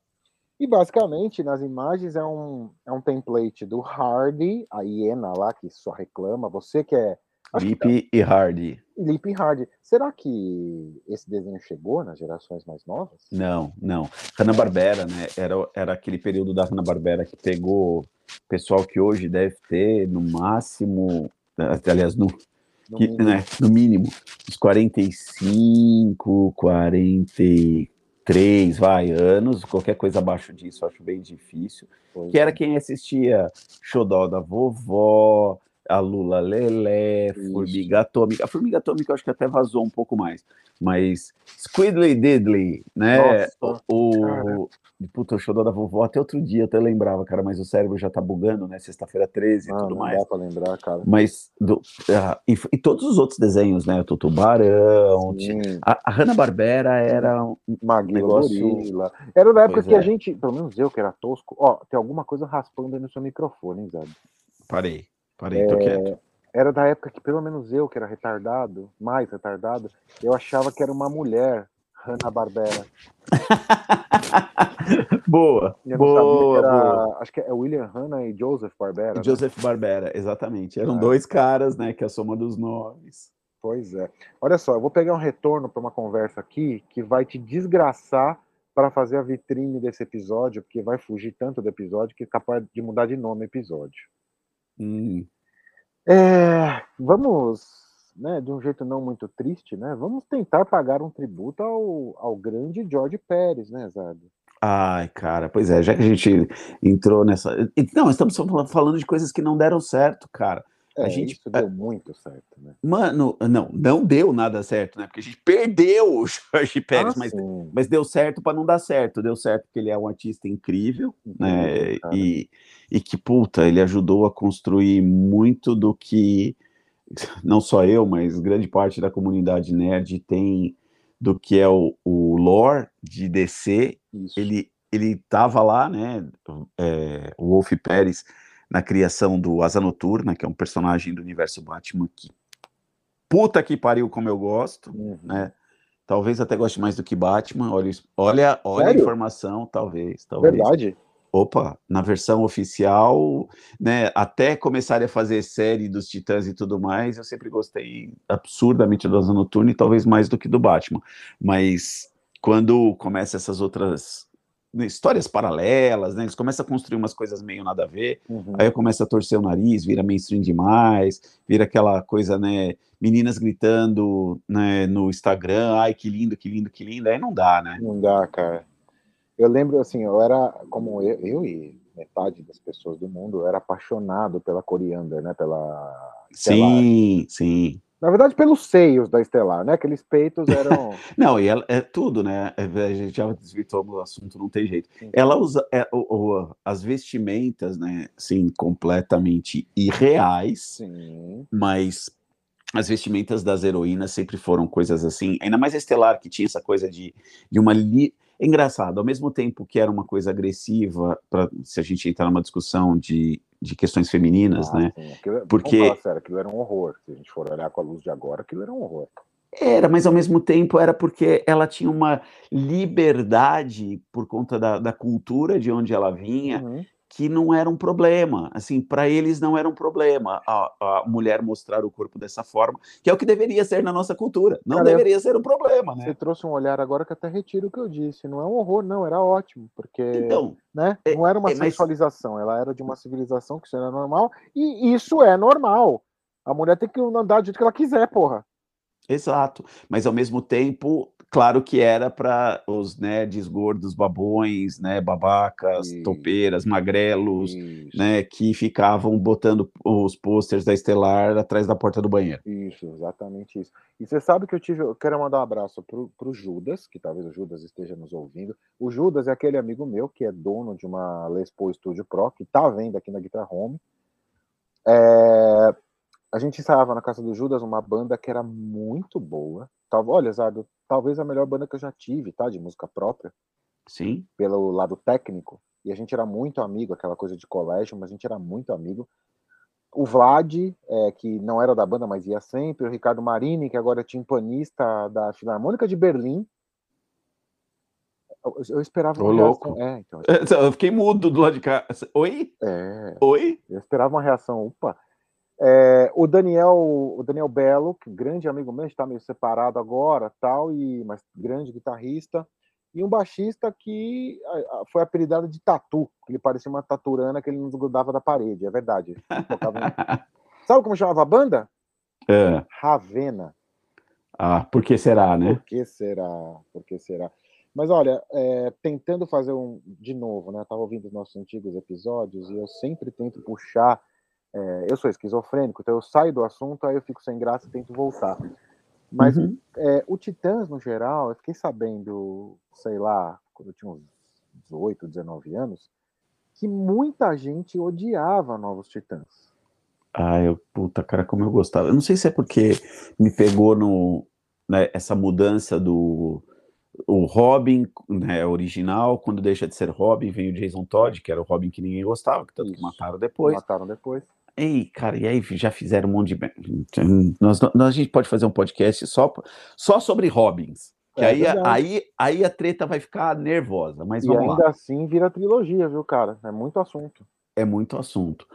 E basicamente, nas imagens, é um, é um template do Hardy, a hiena lá que só reclama. Você que é. Lip e Hardy. Lip e Hardy. Será que esse desenho chegou nas gerações mais novas? Não, não. Hanna-Barbera, né? Era, era aquele período da Hanna-Barbera que pegou pessoal que hoje deve ter no máximo, aliás, no, no, que, mínimo. Né, no mínimo, uns 45, 43, vai, anos, qualquer coisa abaixo disso, acho bem difícil. Pois que é. era quem assistia Xodó da Vovó, a Lula Lelé, Formiga Atômica. A Formiga Atômica eu acho que até vazou um pouco mais, mas Squidly Diddly, né? Nossa, o, Puta, o show da vovó até outro dia, até lembrava, cara, mas o cérebro já tá bugando, né? Sexta-feira 13 e ah, tudo não mais. Não dá pra lembrar, cara. Mas, do, uh, e, e, todos os outros desenhos, né? O Tubarão, a, a Hanna-Barbera era um Maguila, negócio... Gorila. Era na época pois que é. a gente, pelo menos eu que era tosco, ó, tem alguma coisa raspando aí no seu microfone, hein, Zé? Parei, parei, é... tô quieto. Era da época que pelo menos eu, que era retardado, mais retardado, eu achava que era uma mulher Hanna-Barbera. [laughs] boa, boa, era, boa. Acho que é William Hanna e Joseph Barbera. Né? Joseph né? Barbera, exatamente. Eram é. dois caras, né, que é a soma dos nomes. Pois é. Olha só, eu vou pegar um retorno para uma conversa aqui que vai te desgraçar para fazer a vitrine desse episódio, porque vai fugir tanto do episódio que é capaz de mudar de nome episódio. Hum. É, vamos né, de um jeito não muito triste, né, vamos tentar pagar um tributo ao, ao grande George Pérez, né, Zado? Ai, cara, pois é, já que a gente entrou nessa. Não, estamos falando de coisas que não deram certo, cara. É, a gente isso deu muito certo, né? Mano, não, não deu nada certo, né? Porque a gente perdeu o Jorge [laughs] Pérez, ah, mas, mas deu certo para não dar certo. Deu certo porque ele é um artista incrível, né? E, e que, puta, ele ajudou a construir muito do que [laughs] não só eu, mas grande parte da comunidade nerd tem do que é o, o lore de DC. Isso. Ele ele estava lá, né? É, o Wolf Pérez na criação do Asa Noturna, que é um personagem do universo Batman que puta que pariu como eu gosto, uhum. né? Talvez até goste mais do que Batman. Olha, olha, olha a informação, talvez, talvez. Verdade opa, na versão oficial, né, até começarem a fazer série dos Titãs e tudo mais, eu sempre gostei absurdamente do Asa Noturna e talvez mais do que do Batman. Mas quando começa essas outras histórias paralelas, né, eles começam a construir umas coisas meio nada a ver, uhum. aí eu começo a torcer o nariz, vira mainstream demais, vira aquela coisa, né, meninas gritando, né, no Instagram, ai, que lindo, que lindo, que lindo, aí não dá, né? Não dá, cara. Eu lembro, assim, eu era, como eu, eu e metade das pessoas do mundo, eu era apaixonado pela Coriander, né, pela... Sim, sim. Na verdade, pelos seios da Estelar, né? Aqueles peitos eram. [laughs] não, e ela é tudo, né? É, a gente já desvirtuou o assunto, não tem jeito. Sim. Ela usa é, o, o, as vestimentas, né? Sim, completamente irreais. Sim. Mas as vestimentas das heroínas sempre foram coisas assim. Ainda mais a Estelar, que tinha essa coisa de, de uma. Li é engraçado, ao mesmo tempo que era uma coisa agressiva, pra, se a gente entrar numa discussão de, de questões femininas, ah, né? Sim. Aquilo, Porque. Vamos falar sério, aquilo era um horror. Se a gente for olhar com a luz de agora, aquilo era um horror. Era, mas ao mesmo tempo era porque ela tinha uma liberdade por conta da, da cultura de onde ela vinha, uhum. Que não era um problema, assim, para eles não era um problema a, a, mulher mostrar o corpo dessa forma, que é o que deveria ser na nossa cultura, não Cara, deveria ser um problema, né? Você trouxe um olhar agora que até retiro o que eu disse, não é um horror, não, era ótimo, porque então, né, é, não era uma é, sexualização, mas... ela era de uma civilização que isso era normal, e isso é normal. A mulher tem que andar do jeito que ela quiser, porra. Exato, mas ao mesmo tempo Claro que era para os nerds gordos, babões, né, babacas, Isso. topeiras, magrelos, Isso. né, que ficavam botando os posters da Estelar atrás da porta do banheiro. Isso, exatamente isso. E você sabe que eu tive, eu quero mandar um abraço para o Judas, que talvez o Judas esteja nos ouvindo. O Judas é aquele amigo meu que é dono de uma Les Paul Studio Pro, que está vendo aqui na Guitar Home. É, a gente ensaiava na casa do Judas uma banda que era muito boa. Olha, Zardo, talvez a melhor banda que eu já tive, tá? De música própria. Sim. Pelo lado técnico. E a gente era muito amigo, aquela coisa de colégio, mas a gente era muito amigo. O Vlad, é, que não era da banda, mas ia sempre. O Ricardo Marini, que agora é timpanista da Filarmônica de Berlim. Eu, eu esperava uma louco. reação. É, então, eu... [laughs] eu fiquei mudo do lado de cá. Oi? É. Oi? Eu esperava uma reação. Opa. É, o Daniel, o Daniel Belo, que grande amigo meu, está meio separado agora, tal, e mas grande guitarrista, e um baixista que foi apelidado de Tatu, que ele parecia uma taturana que ele não grudava da parede, é verdade. [laughs] Sabe como chamava a banda? É. Ravena. Ah, por que será, né? Por que será? Por que será? Mas olha, é, tentando fazer um de novo, né? Estava ouvindo os nossos antigos episódios e eu sempre tento puxar é, eu sou esquizofrênico, então eu saio do assunto, aí eu fico sem graça e tento voltar. Mas uhum. é, o Titãs, no geral, eu fiquei sabendo, sei lá, quando eu tinha uns 18, 19 anos, que muita gente odiava Novos Titãs. Ah, eu, puta, cara, como eu gostava. Eu não sei se é porque me pegou no, né, essa mudança do, o Robin, né, original, quando deixa de ser Robin, vem o Jason Todd, que era o Robin que ninguém gostava, que tanto que mataram depois. Mataram depois. Ei, cara, e aí já fizeram um monte de. Nós, nós, a gente pode fazer um podcast só, só sobre Robins. Que é, aí, aí, aí a treta vai ficar nervosa, mas e vamos ainda assim vira trilogia, viu, cara? É muito assunto. É muito assunto.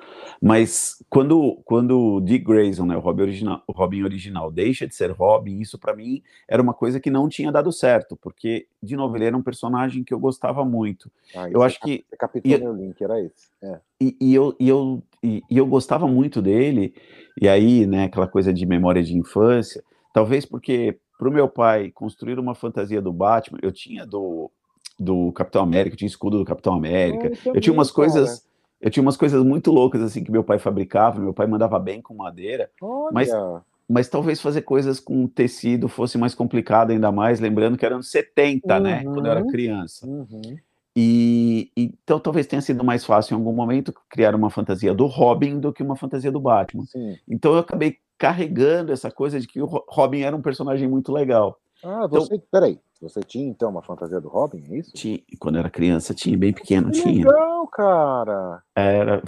Mas quando, quando o Dick Grayson, né, o, Robin original, o Robin original, deixa de ser Robin, isso para mim era uma coisa que não tinha dado certo, porque, de novo, ele era um personagem que eu gostava muito. Ah, eu acho que. Você captou meu link, era esse. É. E, e, eu, e, eu, e, e, eu gostava muito dele, e aí, né, aquela coisa de memória de infância, talvez porque para o meu pai construir uma fantasia do Batman, eu tinha do, do Capitão América, eu tinha escudo do Capitão América, eu, eu tinha umas coisas. Cara eu tinha umas coisas muito loucas assim que meu pai fabricava, meu pai mandava bem com madeira, Olha. mas mas talvez fazer coisas com tecido fosse mais complicado ainda mais, lembrando que eram 70, uhum. né, quando eu era uhum. criança. Uhum. E, então talvez tenha sido mais fácil em algum momento criar uma fantasia do Robin do que uma fantasia do Batman. Sim. Então eu acabei carregando essa coisa de que o Robin era um personagem muito legal. Ah, você, então, peraí, você tinha então uma fantasia do Robin, é isso? Tinha, quando eu era criança tinha, bem pequeno que tinha. Legal, cara. Era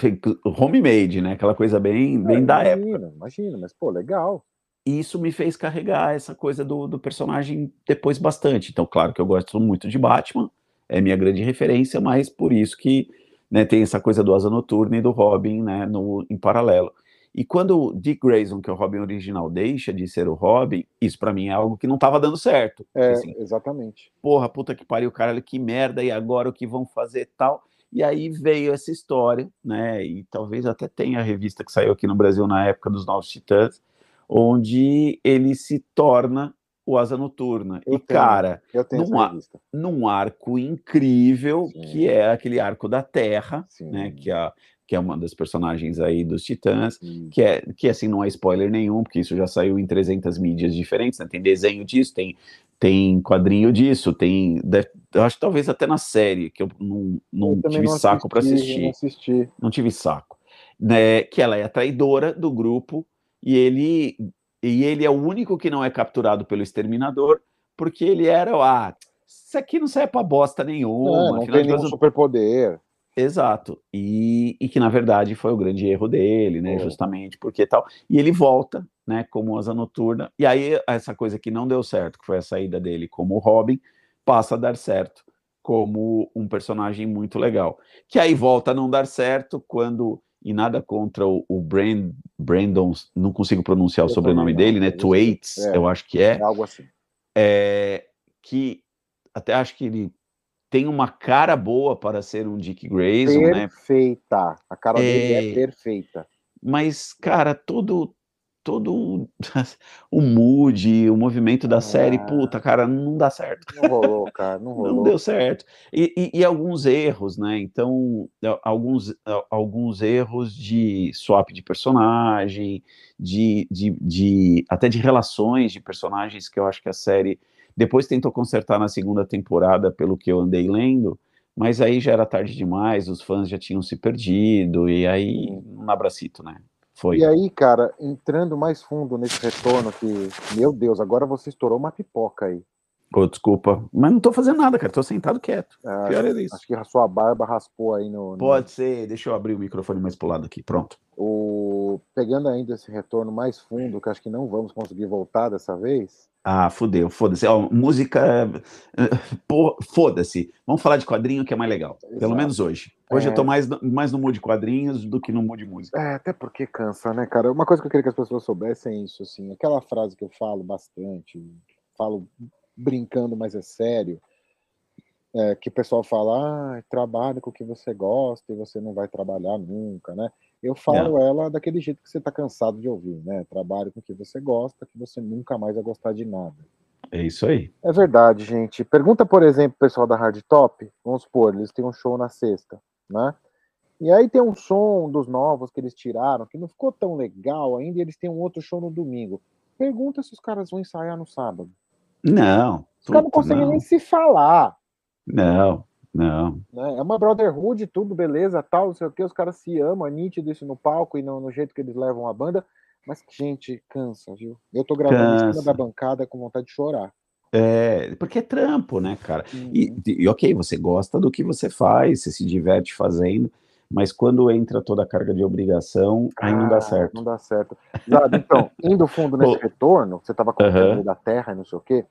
homemade, né? Aquela coisa bem, é, bem da imagina, época. Imagina, mas pô, legal. E isso me fez carregar essa coisa do, do personagem depois bastante. Então, claro que eu gosto muito de Batman, é minha grande referência, mas por isso que né, tem essa coisa do Asa Noturna e do Robin né, no, em paralelo. E quando o Dick Grayson, que é o Robin original, deixa de ser o Robin, isso para mim é algo que não estava dando certo. É, assim, exatamente. Porra, puta que pariu, caralho, que merda, e agora o que vão fazer tal? E aí veio essa história, né? E talvez até tenha a revista que saiu aqui no Brasil na época dos Novos Titãs, onde ele se torna o Asa Noturna. Eu e, tenho, cara, num, ar, num, arco incrível, Sim. que é aquele arco da Terra, Sim. né? Que a, que é uma das personagens aí dos Titãs, que é que assim não é spoiler nenhum, porque isso já saiu em 300 mídias diferentes, né? Tem desenho disso, tem tem quadrinho disso, tem eu acho que talvez até na série que eu não, não eu tive não saco para assistir. Não, assisti. não tive saco, né? Que ela é a traidora do grupo e ele e ele é o único que não é capturado pelo exterminador, porque ele era, ah, isso aqui não serve para bosta nenhuma. É, não tem nenhum superpoder. Exato. E, e, que, na verdade, foi o grande erro dele, né? É. Justamente porque tal. E ele volta, né, como asa noturna. E aí, essa coisa que não deu certo, que foi a saída dele como Robin, passa a dar certo. como um personagem muito legal. Que aí volta a não dar certo quando e nada contra o, o Brand, Brandon, não consigo pronunciar o sobrenome dele, né? Thwaites, é, eu acho que é. é algo assim. É, que até acho que ele tem uma cara boa para ser um Dick Grayson, perfeita. né? Perfeita. A cara é... dele é perfeita. Mas, cara, todo todo [laughs] o mood, o movimento da ah, série, puta, cara, não dá certo. Não rolou, cara, não rolou. [laughs] Não deu certo. E, e, e, alguns erros, né? Então, alguns, alguns erros de swap de personagem, de, de, de até de relações de personagens que eu acho que a série depois tentou consertar na segunda temporada, pelo que eu andei lendo, mas aí já era tarde demais, os fãs já tinham se perdido, e aí um abracito, né? Foi. E aí, cara, entrando mais fundo nesse retorno que, meu Deus, agora você estourou uma pipoca aí. Oh, desculpa, mas não tô fazendo nada, cara, tô sentado quieto. É, Pior é isso. Acho que a sua barba raspou aí no, no, Pode ser, deixa eu abrir o microfone mais pro lado aqui, pronto. O... Pegando ainda esse retorno mais fundo, que acho que não vamos conseguir voltar dessa vez, ah, fudeu, foda-se. música. Foda-se. Vamos falar de quadrinho que é mais legal. Exato. Pelo menos hoje. Hoje é... eu tô mais, mais no mood de quadrinhos do que no mood de música. É, até porque cansa, né, cara? Uma coisa que eu queria que as pessoas soubessem é isso, assim. Aquela frase que eu falo bastante, falo brincando, mas é sério. É, que o pessoal fala, ah, trabalhe com o que você gosta e você não vai trabalhar nunca, né? Eu falo não. ela daquele jeito que você está cansado de ouvir, né? Trabalhe com o que você gosta, que você nunca mais vai gostar de nada. É isso aí. É verdade, gente. Pergunta, por exemplo, o pessoal da Hard Top, vamos supor, eles têm um show na sexta, né? E aí tem um som dos novos que eles tiraram, que não ficou tão legal ainda, e eles têm um outro show no domingo. Pergunta se os caras vão ensaiar no sábado. Não. Os caras não conseguem nem se falar. Não. Não. Né? É uma brotherhood, tudo beleza, tal, não sei o que, os caras se amam, é nítido isso no palco e no, no jeito que eles levam a banda, mas, gente, cansa, viu? Eu tô gravando cansa. em cima da bancada com vontade de chorar. É, porque é trampo, né, cara? Uhum. E, e, ok, você gosta do que você faz, você se diverte fazendo, mas quando entra toda a carga de obrigação, aí ah, não dá ah, certo. Não dá certo. então, [laughs] indo fundo nesse retorno, você estava contando uhum. da Terra e não sei o quê,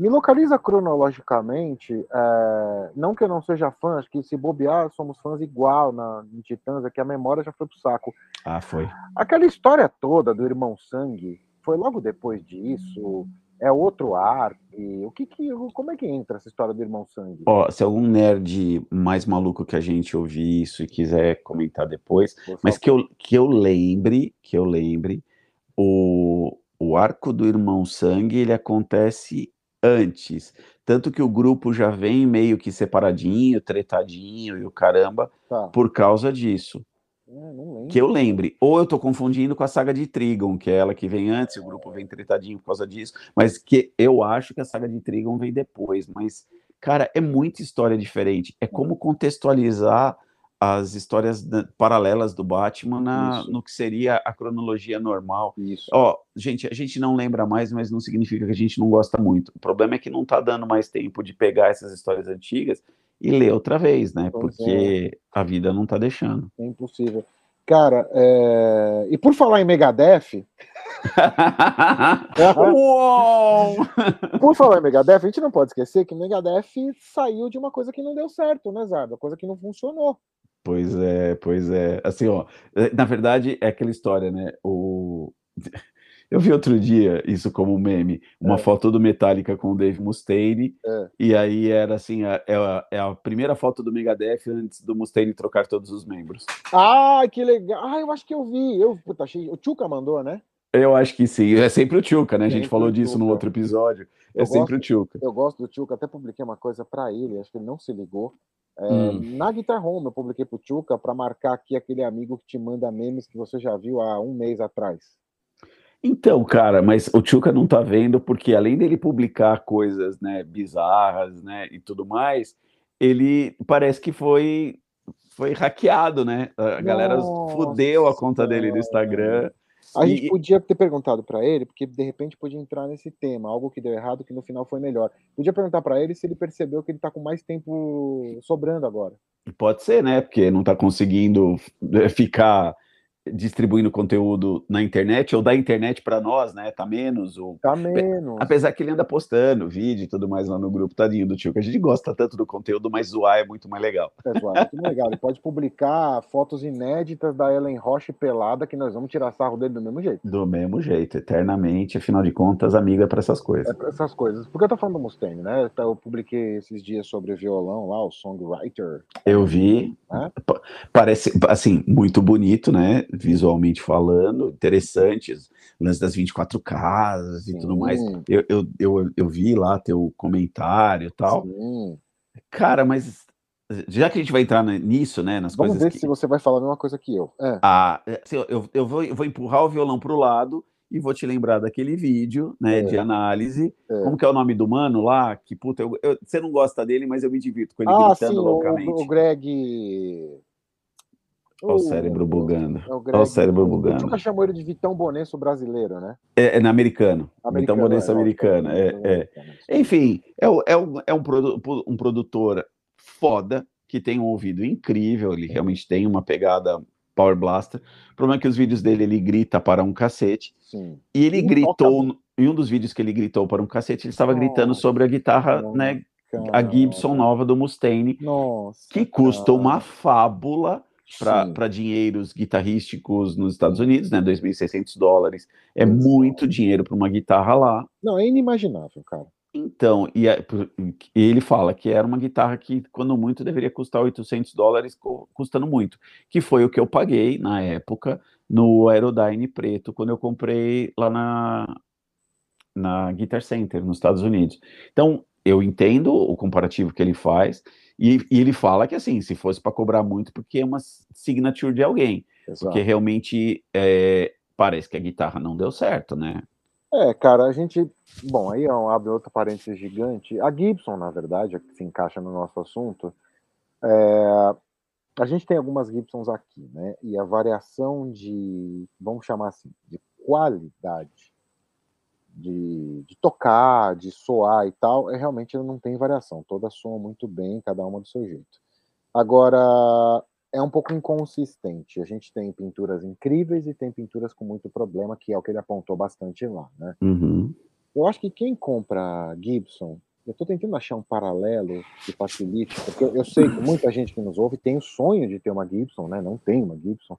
me localiza cronologicamente, é, não que eu não seja fã, acho que se bobear, somos fãs igual na, em Titãs, é que a memória já foi pro saco. Ah, foi. Aquela história toda do Irmão Sangue, foi logo depois disso? É outro arco? O que que, como é que entra essa história do Irmão Sangue? Ó, se algum nerd mais maluco que a gente ouvir isso e quiser comentar depois, mas que eu, que eu lembre, que eu lembre, o, o arco do Irmão Sangue, ele acontece antes. Tanto que o grupo já vem meio que separadinho, tretadinho e o caramba, tá. por causa disso. É, que eu lembre. Ou eu tô confundindo com a saga de Trigon, que é ela que vem antes, o grupo vem tretadinho por causa disso, mas que eu acho que a saga de Trigon vem depois. Mas, cara, é muita história diferente. É como contextualizar as histórias paralelas do Batman na, no que seria a cronologia normal. Isso. Ó, gente, a gente não lembra mais, mas não significa que a gente não gosta muito. O problema é que não tá dando mais tempo de pegar essas histórias antigas e ler outra vez, né? Pois Porque é. a vida não tá deixando. É impossível. Cara, é... e por falar em Megadeth. [laughs] Uou! por falar em Megadeth, a gente não pode esquecer que Megadeth saiu de uma coisa que não deu certo, né, Zarda? Coisa que não funcionou. Pois é, pois é. Assim, ó, na verdade é aquela história, né? O... Eu vi outro dia isso como um meme, uma é. foto do Metallica com o Dave Mustaine, é. e aí era assim, é a, é a, primeira foto do Megadeth antes do Mustaine trocar todos os membros. Ah, que legal! Ah, eu acho que eu vi. Eu, puta, achei... O Chuka mandou, né? Eu acho que sim. É sempre o Chuka, né? A gente falou disso no outro episódio. É eu sempre gosto, o Chuka. Eu gosto do Chuka, até publiquei uma coisa para ele, acho que ele não se ligou. É, hum. Na Guitar Home eu publiquei pro Chuca para marcar aqui aquele amigo que te manda memes que você já viu há um mês atrás. Então, cara, mas o Chuca não tá vendo porque além dele publicar coisas, né, bizarras, né, e tudo mais, ele parece que foi foi hackeado, né? A Nossa, galera fudeu a conta dele do Instagram. A gente podia ter perguntado para ele, porque de repente podia entrar nesse tema, algo que deu errado, que no final foi melhor. Podia perguntar para ele se ele percebeu que ele está com mais tempo sobrando agora. Pode ser, né? Porque não está conseguindo eh, ficar distribuindo conteúdo na internet, ou da internet para nós, né? Tá menos. Ou... Tá menos. Apesar que ele anda postando vídeo e tudo mais lá no grupo, tadinho do tio, que a gente gosta tanto do conteúdo, mas zoar é muito mais legal. É zoar é muito legal. Ele pode publicar fotos inéditas da Ellen Roche pelada, que nós vamos tirar sarro dele do mesmo jeito. Do mesmo jeito, eternamente, afinal de contas, amiga é para essas coisas. É para essas coisas. Porque eu tô falando do Mustaine, né? Então, eu publiquei esses dias sobre violão lá, o songwriter. Eu vi. É? Parece, assim, muito bonito, né? Visualmente falando, interessantes, lance das 24 casas e Sim. tudo mais. Eu, eu, eu, eu, vi lá teu comentário e tal. Sim. Cara, mas já que a gente vai entrar nisso, né? Nas Vamos ver que... se você vai falar a mesma coisa que eu. É. Ah, assim, eu, eu, vou, eu vou empurrar o violão para o lado e vou te lembrar daquele vídeo, né, é. de análise. É. Como que é o nome do mano lá? Que puta, eu, eu, você não gosta dele, mas eu me divirto com ele ah, gritando sim, loucamente. O, o Greg. Olha o cérebro bugando. É o, Greg... Olha o cérebro bugando. Nunca chamou ele de Vitão Bonesso brasileiro, né? É, é na americano. americano Vitão Bonesso é, americano. É, é. Enfim, é, é, um, é um, produ um produtor foda, que tem um ouvido incrível, ele realmente tem uma pegada Power Blaster. O problema é que os vídeos dele ele grita para um cacete. Sim. E ele gritou, em um dos vídeos que ele gritou para um cacete, ele estava gritando sobre a guitarra, né? A Gibson nova do Mustaine, Nossa, que custa cara. uma fábula para dinheiros guitarrísticos nos Estados Unidos, né? 2.600 dólares. É muito dinheiro para uma guitarra lá. Não, é inimaginável, cara. Então, e, é, e, ele fala que era uma guitarra que, quando muito, deveria custar 800 dólares, custando muito, que foi o que eu paguei na época no Aerodyne preto, quando eu comprei lá na, na Guitar Center, nos Estados Unidos. Então, eu entendo o comparativo que ele faz, e, e ele fala que, assim, se fosse para cobrar muito, porque é uma signature de alguém, Exato. porque realmente é, parece que a guitarra não deu certo, né? É, cara, a gente. Bom, aí abre outro parênteses gigante. A Gibson, na verdade, que se encaixa no nosso assunto, é... a gente tem algumas Gibsons aqui, né? E a variação de, vamos chamar assim, de qualidade de, de tocar, de soar e tal, é realmente não tem variação. Todas soam muito bem, cada uma do seu jeito. Agora, é um pouco inconsistente. A gente tem pinturas incríveis e tem pinturas com muito problema, que é o que ele apontou bastante lá, né? Uhum. Eu acho que quem compra Gibson, eu estou tentando achar um paralelo que facilite, porque eu sei que muita gente que nos ouve tem o sonho de ter uma Gibson, né? Não tem uma Gibson.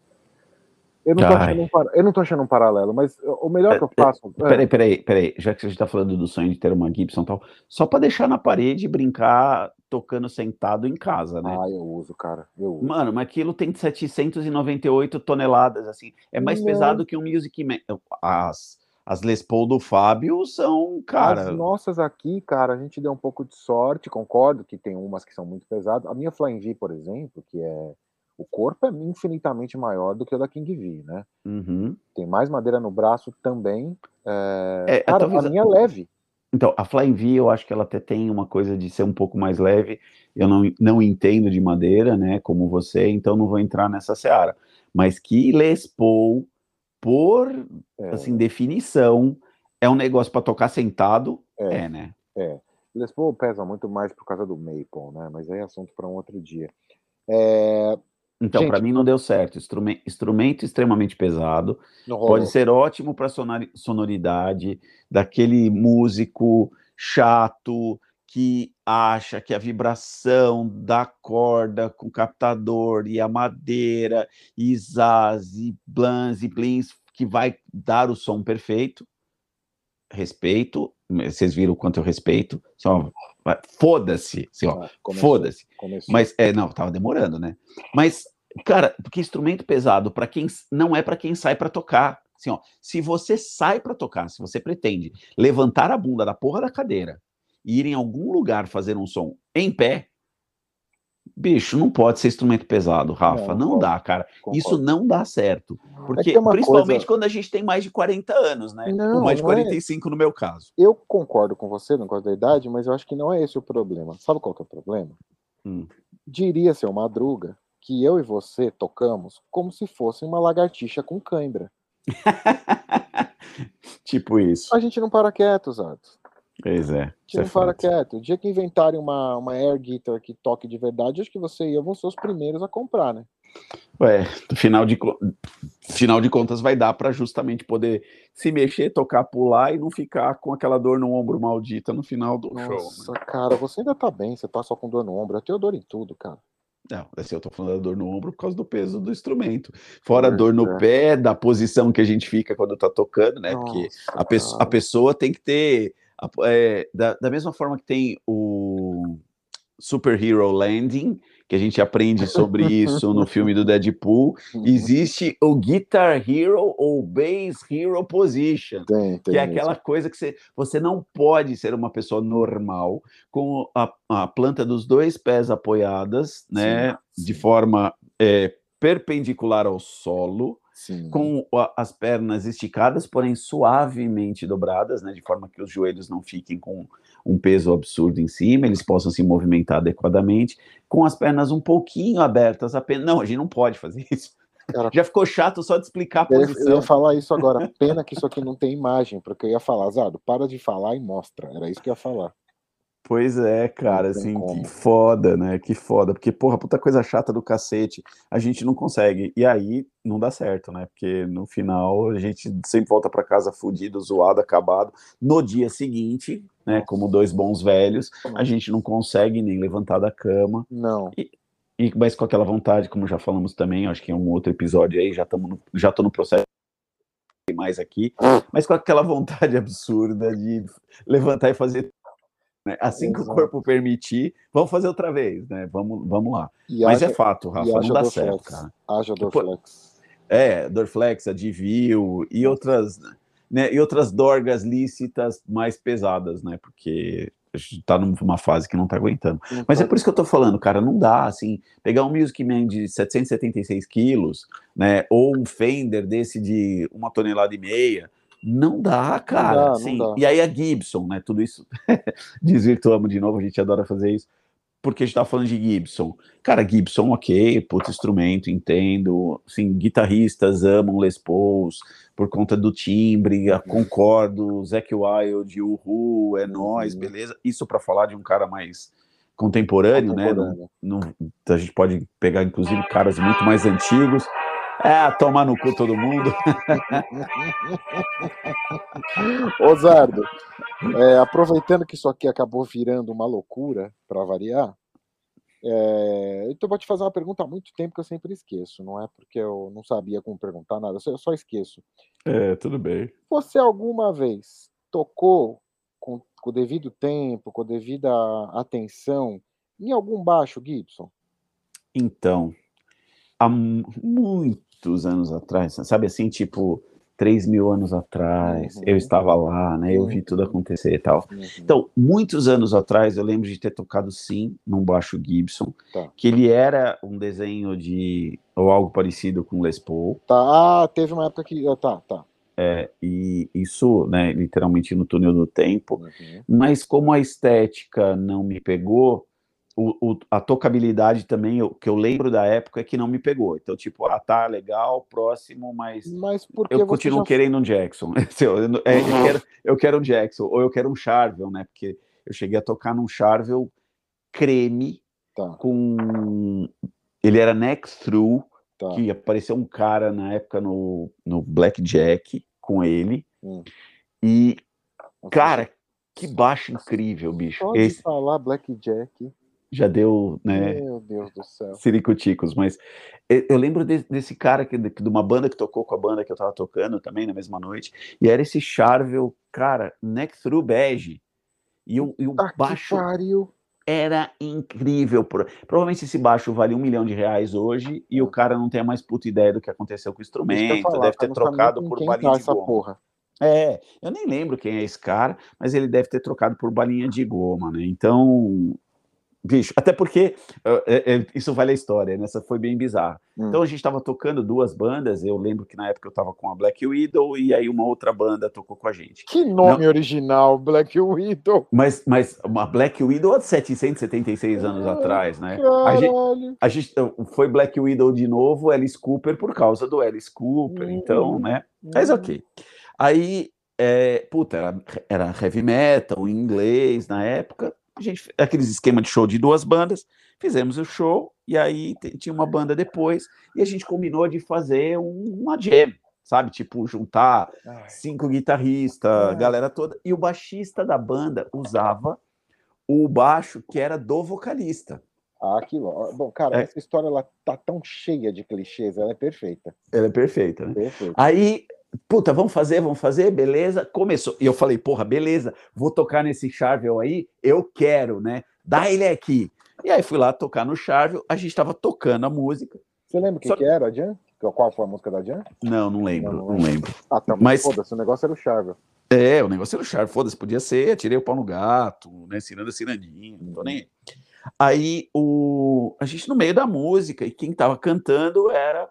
Eu não, tô achando um, eu não tô achando um paralelo, mas o melhor que eu é, é, faço. É... Peraí, peraí, peraí. Já que a gente tá falando do sonho de ter uma Gibson e tal, só para deixar na parede e brincar tocando sentado em casa, né? Ah, eu uso, cara. Eu uso. Mano, mas aquilo tem 798 toneladas, assim. É mais não. pesado que um Music Man. As, as Les Paul do Fábio são, cara. As nossas aqui, cara, a gente deu um pouco de sorte, concordo que tem umas que são muito pesadas. A minha Flying V, por exemplo, que é o corpo é infinitamente maior do que o da King V, né? Uhum. Tem mais madeira no braço também. É... É, Cara, talvez... a minha é leve. Então, a Flying V, eu acho que ela até tem uma coisa de ser um pouco mais leve. Eu não, não entendo de madeira, né, como você, então não vou entrar nessa seara. Mas que Les Paul, por, é. assim, definição, é um negócio para tocar sentado, é, é, né? É. Les Paul pesa muito mais por causa do Maple, né? Mas aí é assunto para um outro dia. É, então, para mim não deu certo. Instrumento, instrumento extremamente pesado. Pode ser ótimo para sonoridade daquele músico chato que acha que a vibração da corda com captador e a madeira e zaz e blans e blins que vai dar o som perfeito. Respeito, vocês viram o quanto eu respeito. Assim, foda-se, assim, ah, foda-se. Mas é, não, tava demorando, né? Mas Cara, porque instrumento pesado para quem não é para quem sai para tocar. Assim, ó, se você sai para tocar, se você pretende levantar a bunda da porra da cadeira e ir em algum lugar fazer um som em pé, bicho, não pode ser instrumento pesado, Rafa. Não, não dá, cara. Concordo. Isso não dá certo. É porque, é principalmente coisa... quando a gente tem mais de 40 anos, né? Não, Ou mais de 45 é... no meu caso. Eu concordo com você, não gosto da idade, mas eu acho que não é esse o problema. Sabe qual que é o problema? Hum. Diria seu Madruga que eu e você tocamos como se fosse uma lagartixa com cãibra. [laughs] tipo isso. A gente não para quieto, Zato. Pois é. A gente não é para quieto. O dia que inventarem uma, uma air guitar que toque de verdade, acho que você e eu vão ser os primeiros a comprar, né? Ué, final de, final de contas vai dar para justamente poder se mexer, tocar, pular e não ficar com aquela dor no ombro maldita no final do Nossa, show. né? Nossa, cara, você ainda tá bem, você tá só com dor no ombro. Eu tenho dor em tudo, cara. Não, assim, eu tô falando da dor no ombro por causa do peso do instrumento. Fora a dor no pé, da posição que a gente fica quando tá tocando, né? Nossa, Porque a, pe a, pessoa tem que ter. É, da, da mesma forma que tem o Superhero Landing, que a gente aprende sobre isso no filme do Deadpool, uhum. existe o Guitar Hero ou Bass Hero Position, tem, tem que é aquela coisa que você, você não pode ser uma pessoa normal com a, a planta dos dois pés apoiadas, né, sim, de forma é, perpendicular ao solo, Sim. com as pernas esticadas, porém suavemente dobradas, né, de forma que os joelhos não fiquem com um peso absurdo em cima, eles possam se movimentar adequadamente, com as pernas um pouquinho abertas apenas. Não, a gente não pode fazer isso. Cara, Já ficou chato só de explicar a posição. Eu ia falar isso agora. Pena que isso aqui não tem imagem, porque eu ia falar, Zado, para de falar e mostra. Era isso que eu ia falar. Pois é, cara, assim, como. que foda, né? Que foda, porque, porra, puta coisa chata do cacete, a gente não consegue. E aí não dá certo, né? Porque no final a gente sempre volta para casa fudido, zoado, acabado. No dia seguinte, né, como dois bons velhos, a gente não consegue nem levantar da cama. Não. E, e mas com aquela vontade, como já falamos também, acho que em um outro episódio aí, já estamos já tô no processo mais aqui, mas com aquela vontade [laughs] absurda de levantar e fazer né? Assim Exato. que o corpo permitir, vamos fazer outra vez, né? Vamos, vamos lá. E Mas é haja, é fato, Rafa, não dá certo, cara. Haja Dorflex. É, Dorflex, Advil e outras, né? E outras dorgas lícitas mais pesadas, né? Porque a gente tá numa fase que não tá aguentando. Não Mas é por isso que eu tô falando, cara, não dá, assim, pegar um Music Man de 776 quilos, né? Ou um Fender desse de uma tonelada e meia, não dá, cara. Não dá, Sim. Não dá. E aí a Gibson, né? Tudo isso [laughs] desvirtuamos de novo, a gente adora fazer isso. Porque a gente tá falando de Gibson. Cara, Gibson, ok, puto instrumento, entendo. Sim, guitarristas amam Les Pauls por conta do timbre, uhum. concordo. Zac Wild, Uhu, é nós, uhum. beleza. Isso para falar de um cara mais contemporâneo, contemporâneo. né? Não, não, a gente pode pegar, inclusive, caras muito mais antigos. É, tomar no cu todo mundo. [laughs] Osardo, é, aproveitando que isso aqui acabou virando uma loucura, para variar, é, então vou te fazer uma pergunta há muito tempo que eu sempre esqueço, não é porque eu não sabia como perguntar nada, eu só esqueço. É, tudo bem. Você alguma vez tocou com, com o devido tempo, com a devida atenção, em algum baixo, Gibson? Então, há muito muitos anos atrás, sabe assim, tipo, 3 mil anos atrás, uhum. eu estava lá, né, eu vi tudo acontecer e tal. Uhum. Então, muitos anos atrás, eu lembro de ter tocado sim num baixo Gibson, tá. que ele era um desenho de, ou algo parecido com Les Paul. Tá, ah, teve uma época que, tá, tá. É, e isso, né, literalmente no túnel do tempo, uhum. mas como a estética não me pegou, o, o, a tocabilidade também, o que eu lembro da época é que não me pegou. Então, tipo, ah, tá, legal, próximo, mas, mas eu continuo já... querendo um Jackson. [laughs] eu, é, eu, quero, eu quero um Jackson, ou eu quero um Charvel, né? Porque eu cheguei a tocar num Charvel creme tá. com. Ele era neck through, tá. que apareceu um cara na época no, no Blackjack com ele. Hum. E, cara, que baixo incrível, bicho. Pode Esse... falar Blackjack já deu, né? Meu Deus do céu. Siricuticos, mas eu lembro de, desse cara que, de, uma banda que tocou com a banda que eu tava tocando também na mesma noite, e era esse Charvel, cara, neck through bege. E o, e o ah, baixo era incrível. Provavelmente esse baixo vale um milhão de reais hoje e o cara não tem a mais puta ideia do que aconteceu com o instrumento, falar, deve ter trocado por balinha tá de goma. Porra. É, eu nem lembro quem é esse cara, mas ele deve ter trocado por balinha de goma, né? Então, Bicho, até porque é, é, isso vale a história, né? Essa foi bem bizarra. Hum. Então a gente estava tocando duas bandas. Eu lembro que na época eu estava com a Black Widow e aí uma outra banda tocou com a gente. Que nome Não... original, Black Widow. Mas, mas uma Black Widow de 776 anos ah, atrás, né? A gente, a gente, foi Black Widow de novo, Alice Cooper por causa do Alice Cooper. Hum. Então, né? Mas ok. Aí, é, puta, era, era heavy metal em inglês na época a gente, aqueles esquema de show de duas bandas, fizemos o show, e aí tinha uma banda depois, e a gente combinou de fazer um, uma jam, sabe? Tipo, juntar cinco guitarristas, galera toda, e o baixista da banda usava o baixo que era do vocalista. Ah, aquilo. Bom, cara, é. essa história ela tá tão cheia de clichês, ela é perfeita. Ela é perfeita, né? Perfeita. Aí, puta, vamos fazer, vamos fazer, beleza. Começou. E eu falei, porra, beleza, vou tocar nesse Charvel aí, eu quero, né? Dá ele aqui. E aí fui lá tocar no Charvel, a gente tava tocando a música. Você lembra o que, Só... que era, Jan? Qual foi a música da Jan? Não, não lembro, não, não, não lembro. Ah, tá, mas foda-se, o negócio era o Charvel. É, o negócio era o Charvel, foda-se, podia ser, tirei o pau no gato, né? Ciranda, cirandinha, não tô nem. Aí o, a gente no meio da música, e quem estava cantando era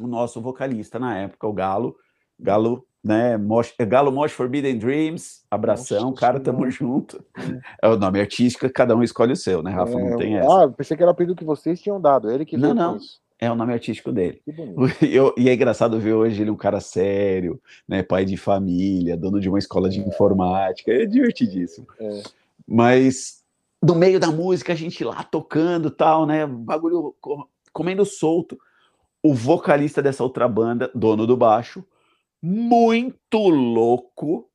o nosso vocalista na época, o Galo. Galo, né? Mosh, Galo Mosh Forbidden Dreams, abração, Nossa, cara, tamo não. junto. É. é. o nome artístico, cada um escolhe o seu, né, Rafa? É, não tem essa. Ah, pensei que era o apelido que vocês tinham dado, ele que Não, não. Isso. É o nome artístico dele. [laughs] Eu, e é engraçado ver hoje ele um cara sério, né? Pai de família, dono de uma escola de é. informática. É divertidíssimo. É. Mas no meio da música, a gente lá tocando tal, né? Bagulho comendo solto. O vocalista dessa outra banda, dono do baixo, muito louco.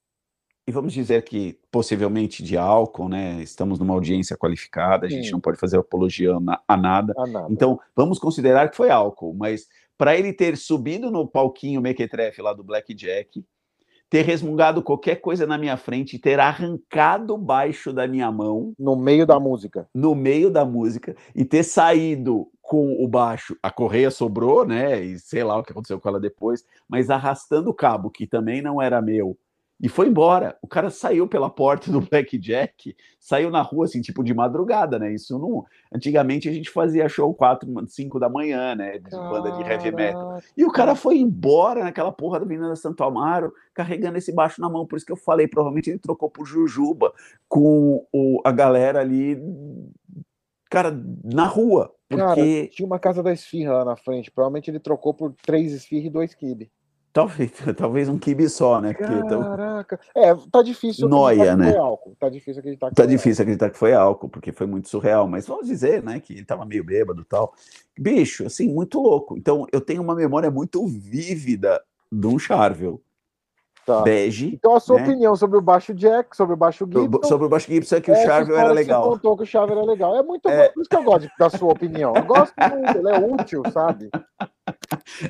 E vamos dizer que possivelmente de álcool, né? Estamos numa audiência qualificada, a gente Sim. não pode fazer apologia a nada. a nada. Então, vamos considerar que foi álcool, mas para ele ter subido no palquinho mequetrefe lá do Blackjack, ter resmungado qualquer coisa na minha frente, ter arrancado baixo da minha mão. No meio da música. No meio da música, e ter saído com o baixo, a correia sobrou, né? E sei lá o que aconteceu com ela depois, mas arrastando o cabo, que também não era meu, e foi embora. O cara saiu pela porta do Blackjack, saiu na rua, assim, tipo de madrugada, né? Isso não. Antigamente a gente fazia show 4, 5 da manhã, né? De Caraca. banda de heavy metal. E o cara foi embora naquela porra da Avenida Santo Amaro, carregando esse baixo na mão. Por isso que eu falei, provavelmente ele trocou por Jujuba com o, a galera ali, cara, na rua. Porque... Cara, tinha uma casa da esfirra lá na frente. Provavelmente ele trocou por três esfirras e dois kibe. Talvez, [laughs] talvez um kibe só, né? Caraca. É, tá difícil Noia, né? álcool. Tá difícil acreditar que Tá difícil acreditar que foi álcool, porque foi muito surreal. Mas vamos dizer, né, que ele tava meio bêbado e tal. Bicho, assim, muito louco. Então, eu tenho uma memória muito vívida de um Charvel. Tá. Bege. Então, a sua né? opinião sobre o baixo Jack, sobre o baixo Gibson. Sobre o baixo Gibson é que o Charvel era legal. Você contou que o Charvel era legal. É muito é... bom, por isso que eu gosto da sua opinião. Eu gosto muito, ele é útil, sabe? [laughs]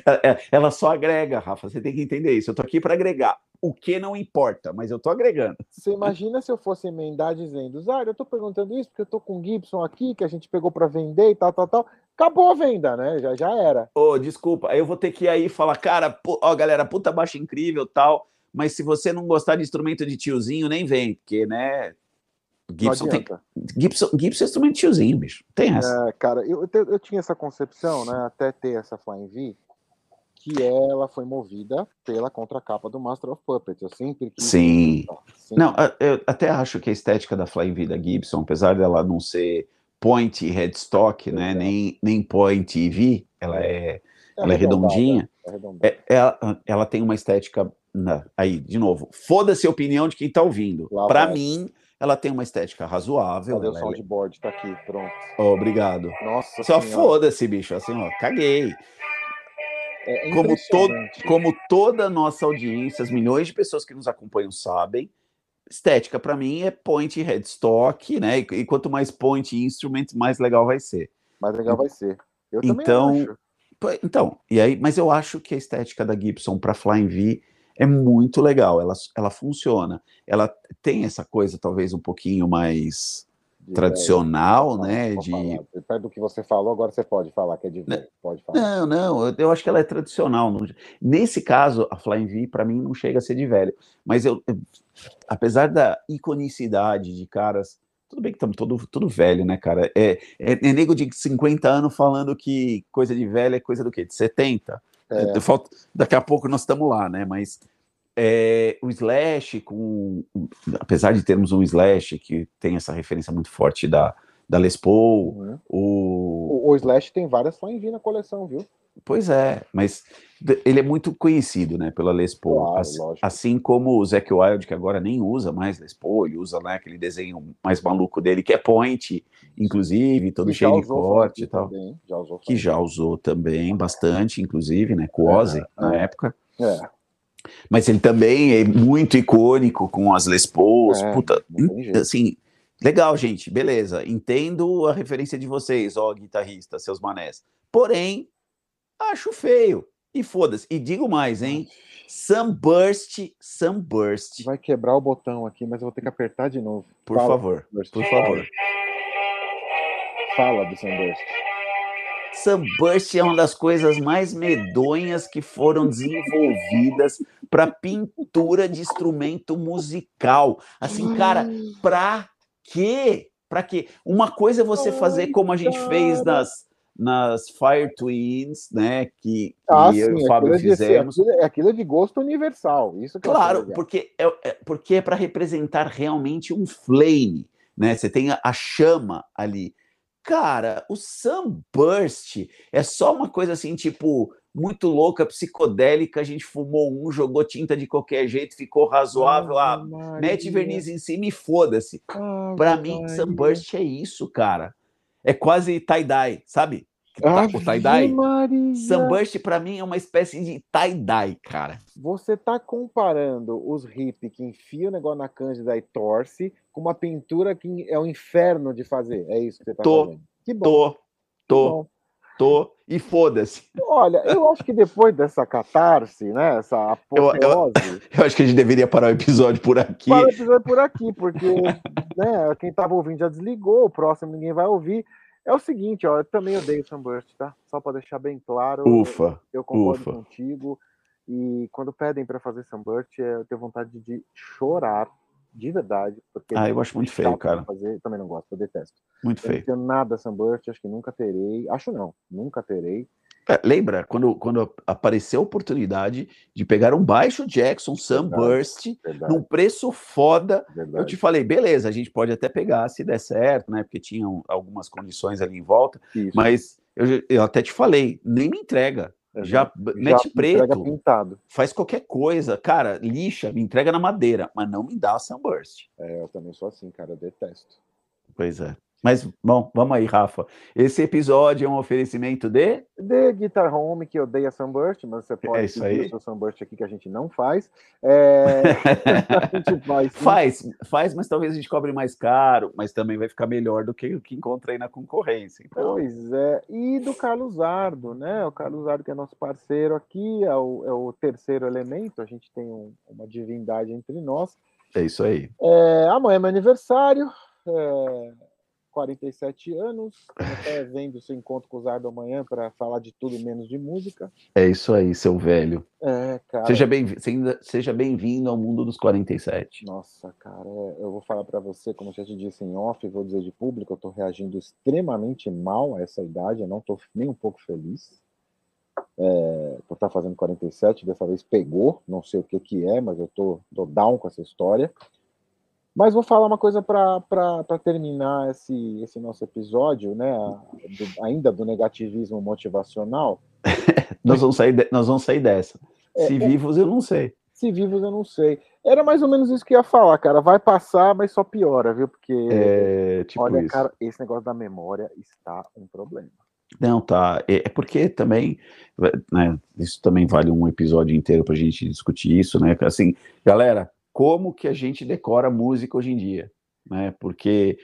É, é, ela só agrega, Rafa. Você tem que entender isso. Eu tô aqui para agregar. O que não importa, mas eu tô agregando. Você imagina se eu fosse emendar dizendo, Zara, eu tô perguntando isso porque eu tô com o Gibson aqui, que a gente pegou para vender e tal, tal, tal. Acabou a venda, né? Já, já era. Ô, oh, desculpa. Aí eu vou ter que ir aí falar, cara, ó, galera, puta baixa incrível tal. Mas se você não gostar de instrumento de tiozinho, nem vem, porque, né? Gibson tem. Gibson, Gibson é instrumento tiozinho, bicho. Tem essa. É, cara, eu, eu, eu, tinha essa concepção, né? Até ter essa Flying V, que ela foi movida pela contracapa do Master of Puppets. Eu sempre quis. Sim. Sempre. Não, eu até acho que a estética da Flying V da Gibson, apesar dela não ser point headstock, né? Nem, nem point V, ela é, é ela é redondinha. É, é, ela, ela tem uma estética. Aí, de novo, foda-se a opinião de quem tá ouvindo. Para mim ela tem uma estética razoável. Cadê o é soundboard? É... Tá aqui, pronto. Oh, obrigado. Nossa Só foda-se, bicho. Assim, ó, caguei. É como, todo, como toda a nossa audiência, as milhões de pessoas que nos acompanham sabem, estética para mim é point headstock, né? E, e, quanto mais point instrument, mais legal vai ser. Mais legal vai ser. Eu então, acho. Então, e aí, mas eu acho que a estética da Gibson para Flying V é muito legal, ela, ela funciona. Ela tem essa coisa talvez um pouquinho mais de tradicional, velho. né? De... Perto do que você falou, agora você pode falar que é de velho. Pode falar. Não, não, eu, eu acho que ela é tradicional. Nesse caso, a Flying V, para mim, não chega a ser de velho. Mas eu, apesar da iconicidade de caras. Tudo bem que estamos todo, tudo velho, né, cara? É, é, é nego de 50 anos falando que coisa de velho é coisa do quê? De 70? É. Falta, daqui a pouco nós estamos lá, né? Mas é, o Slash, com, apesar de termos um Slash que tem essa referência muito forte da, da Les Paul, uhum. o... o... o... Slash tem várias V na coleção, viu? Pois é, mas ele é muito conhecido, né, pela Les Paul, claro, assim, assim, como o Zac Wild, que agora nem usa mais Les Paul, ele usa né, aquele desenho mais maluco dele, que é Point, inclusive, todo e cheio de corte e tal, também, já que já usou também bastante, inclusive, né, com Ozzy é, na é. época. É. Mas ele também é muito icônico com as Les Pauls, é, puta, assim, legal, gente, beleza, entendo a referência de vocês, ó, guitarrista, seus manés, porém, acho feio, e foda-se. E digo mais, hein? Sunburst, Sunburst. Vai quebrar o botão aqui, mas eu vou ter que apertar de novo. Por Fala, favor, Sunburst. por favor. Fala do Sunburst. Sunburst é uma das coisas mais medonhas que foram desenvolvidas para pintura de instrumento musical. Assim, cara, pra quê? Para quê? Uma coisa é você fazer como a gente fez nas nas Fire Twins, né? Que, ah, que sim, eu e o Fábio é fizemos. aquilo, é, aquilo, é de gosto universal. Isso claro, porque é, é, porque é para representar realmente um flame, né? Você tem a, a chama ali. Cara, o Sunburst é só uma coisa assim, tipo, muito louca, psicodélica. A gente fumou um, jogou tinta de qualquer jeito, ficou razoável. Ah, mete verniz em cima e foda-se. Ah, Para mim, Sunburst é isso, cara é quase tie-dye, sabe? Ah, o tie-dye. Sunburst, para mim, é uma espécie de tie-dye, cara. Você tá comparando os hip que enfia o negócio na cândida e torce com uma pintura que é o um inferno de fazer. É isso que você tá tô, fazendo. Que bom. Tô, tô. bom. Tô e foda-se. Olha, eu acho que depois dessa catarse, né? Essa apoteose. Eu, eu, eu, acho que a gente deveria parar o episódio por aqui. Parar o episódio por aqui, porque né, quem tava ouvindo já desligou, o próximo ninguém vai ouvir. É o seguinte, ó, eu também odeio Sunburst, tá? Só para deixar bem claro. Ufa. Eu, eu concordo ufa. contigo. E quando pedem para fazer Sunburst, eu tenho vontade de chorar de verdade. Porque ah, eu acho muito feio, cara. Fazer, também não gosto, eu detesto. Muito feio. Não tenho nada Sunburst, acho que nunca terei. Acho não, nunca terei. É, lembra quando, quando apareceu a oportunidade de pegar um baixo Jackson Sunburst verdade, num preço foda? Verdade. Eu te falei, beleza, a gente pode até pegar se der certo, né? Porque tinham algumas condições ali em volta, Isso. mas eu, eu até te falei, nem me entrega. Já, mete preto, pintado. faz qualquer coisa, cara, lixa, me entrega na madeira, mas não me dá sunburst. É, eu também sou assim, cara, eu detesto. Pois é. Mas, bom, vamos aí, Rafa. Esse episódio é um oferecimento de? De Guitar Home, que odeia Sunburst, mas você pode é isso aí. o seu Sunburst aqui que a gente não faz. É... [laughs] a gente faz, faz, faz, mas talvez a gente cobre mais caro, mas também vai ficar melhor do que o que encontrei na concorrência. Então... Pois é. E do Carlos Ardo, né? O Carlos Ardo, que é nosso parceiro aqui, é o, é o terceiro elemento, a gente tem um, uma divindade entre nós. É isso aí. É, amanhã é meu aniversário. É 47 anos, até vendo seu encontro com o Zardo amanhã para falar de tudo menos de música. É isso aí, seu velho. É, cara. Seja bem-vindo seja bem ao mundo dos 47. Nossa, cara, é, eu vou falar para você, como já te disse em off, vou dizer de público, eu tô reagindo extremamente mal a essa idade, eu não tô nem um pouco feliz. É, por estar tá fazendo 47, dessa vez pegou, não sei o que que é, mas eu tô, tô down com essa história. Mas vou falar uma coisa para terminar esse, esse nosso episódio, né? Do, ainda do negativismo motivacional. [laughs] nós, vamos sair de, nós vamos sair dessa. É, se é, vivos, eu não sei. Se vivos, eu não sei. Era mais ou menos isso que eu ia falar, cara. Vai passar, mas só piora, viu? Porque, é, tipo olha, isso. cara, esse negócio da memória está um problema. Não, tá. É, é porque também, né, isso também vale um episódio inteiro para a gente discutir isso, né? Assim, galera, como que a gente decora música hoje em dia, né? Porque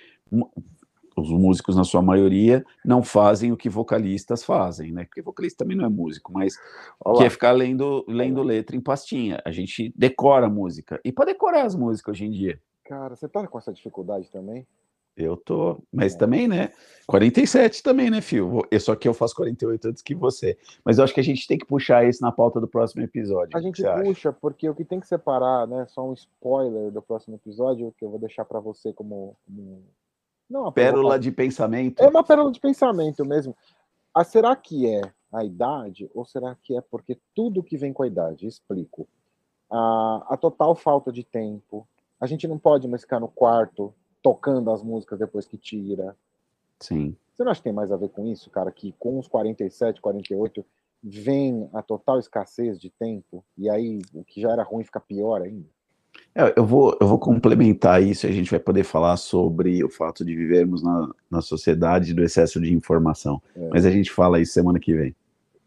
os músicos, na sua maioria, não fazem o que vocalistas fazem, né? Porque vocalista também não é músico, mas Olá. que é ficar lendo, lendo letra em pastinha. A gente decora a música. E para decorar as músicas hoje em dia? Cara, você tá com essa dificuldade também? Eu tô, mas é. também, né? 47 também, né, Fio? Só que eu faço 48 antes que você. Mas eu acho que a gente tem que puxar isso na pauta do próximo episódio. A gente puxa, acha? porque o que tem que separar, né? Só um spoiler do próximo episódio, que eu vou deixar para você como, como. Não, uma pérola de pensamento. É uma pérola de pensamento mesmo. Ah, será que é a idade ou será que é porque tudo que vem com a idade? Explico. A, a total falta de tempo. A gente não pode mais ficar no quarto tocando as músicas depois que tira. Sim. Você não acha que tem mais a ver com isso, cara? Que com os 47, 48, vem a total escassez de tempo, e aí o que já era ruim fica pior ainda? É, eu, vou, eu vou complementar isso, a gente vai poder falar sobre o fato de vivermos na, na sociedade do excesso de informação. É. Mas a gente fala isso semana que vem.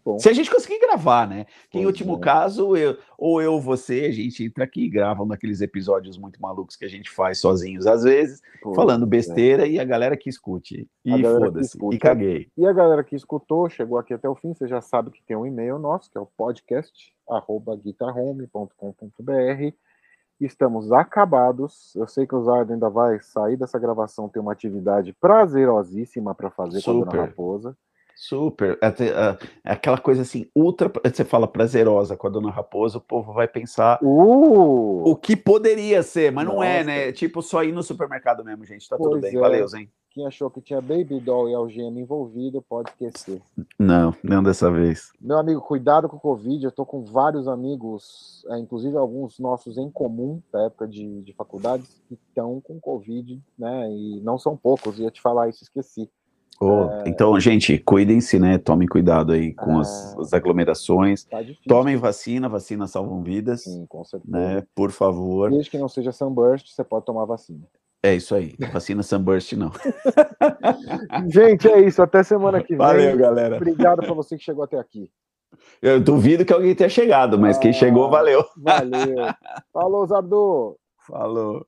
Bom. Se a gente conseguir gravar, né? Que em último é. caso, eu, ou eu ou você, a gente entra aqui e grava um daqueles episódios muito malucos que a gente faz sozinhos às vezes, falando é. besteira, é. e a galera que escute. E foda-se, e caguei. E a galera que escutou, chegou aqui até o fim, você já sabe que tem um e-mail nosso, que é o podcast, arroba guitarhome.com.br. Estamos acabados. Eu sei que o Zardo ainda vai sair dessa gravação, tem uma atividade prazerosíssima para fazer Super. com a Dona Raposa. Super. É, é, é, aquela coisa assim, ultra. Você fala prazerosa com a dona Raposa, o povo vai pensar uh! o que poderia ser, mas Nossa. não é, né? Tipo, só ir no supermercado mesmo, gente. Tá pois tudo bem. É. Valeu, Zen. Quem achou que tinha Baby Doll e algema envolvido, pode esquecer. Não, não dessa vez. Meu amigo, cuidado com o Covid. Eu tô com vários amigos, inclusive alguns nossos em comum, da época de, de faculdades, que estão com Covid, né? E não são poucos, ia te falar isso, esqueci. Oh, é... Então, gente, cuidem-se, né? Tomem cuidado aí com é... as, as, aglomerações. Tá Tomem vacina, vacina salvam vidas. Sim, com certeza. Né? Por favor. Desde que não seja Sunburst, você pode tomar vacina. É isso aí. Vacina Sunburst, não. [laughs] gente, é isso. Até semana que vem. Valeu, galera. Obrigado para você que chegou até aqui. Eu duvido que alguém tenha chegado, mas ah, quem chegou, valeu. Valeu. [laughs] Falou, Zardo. Falou.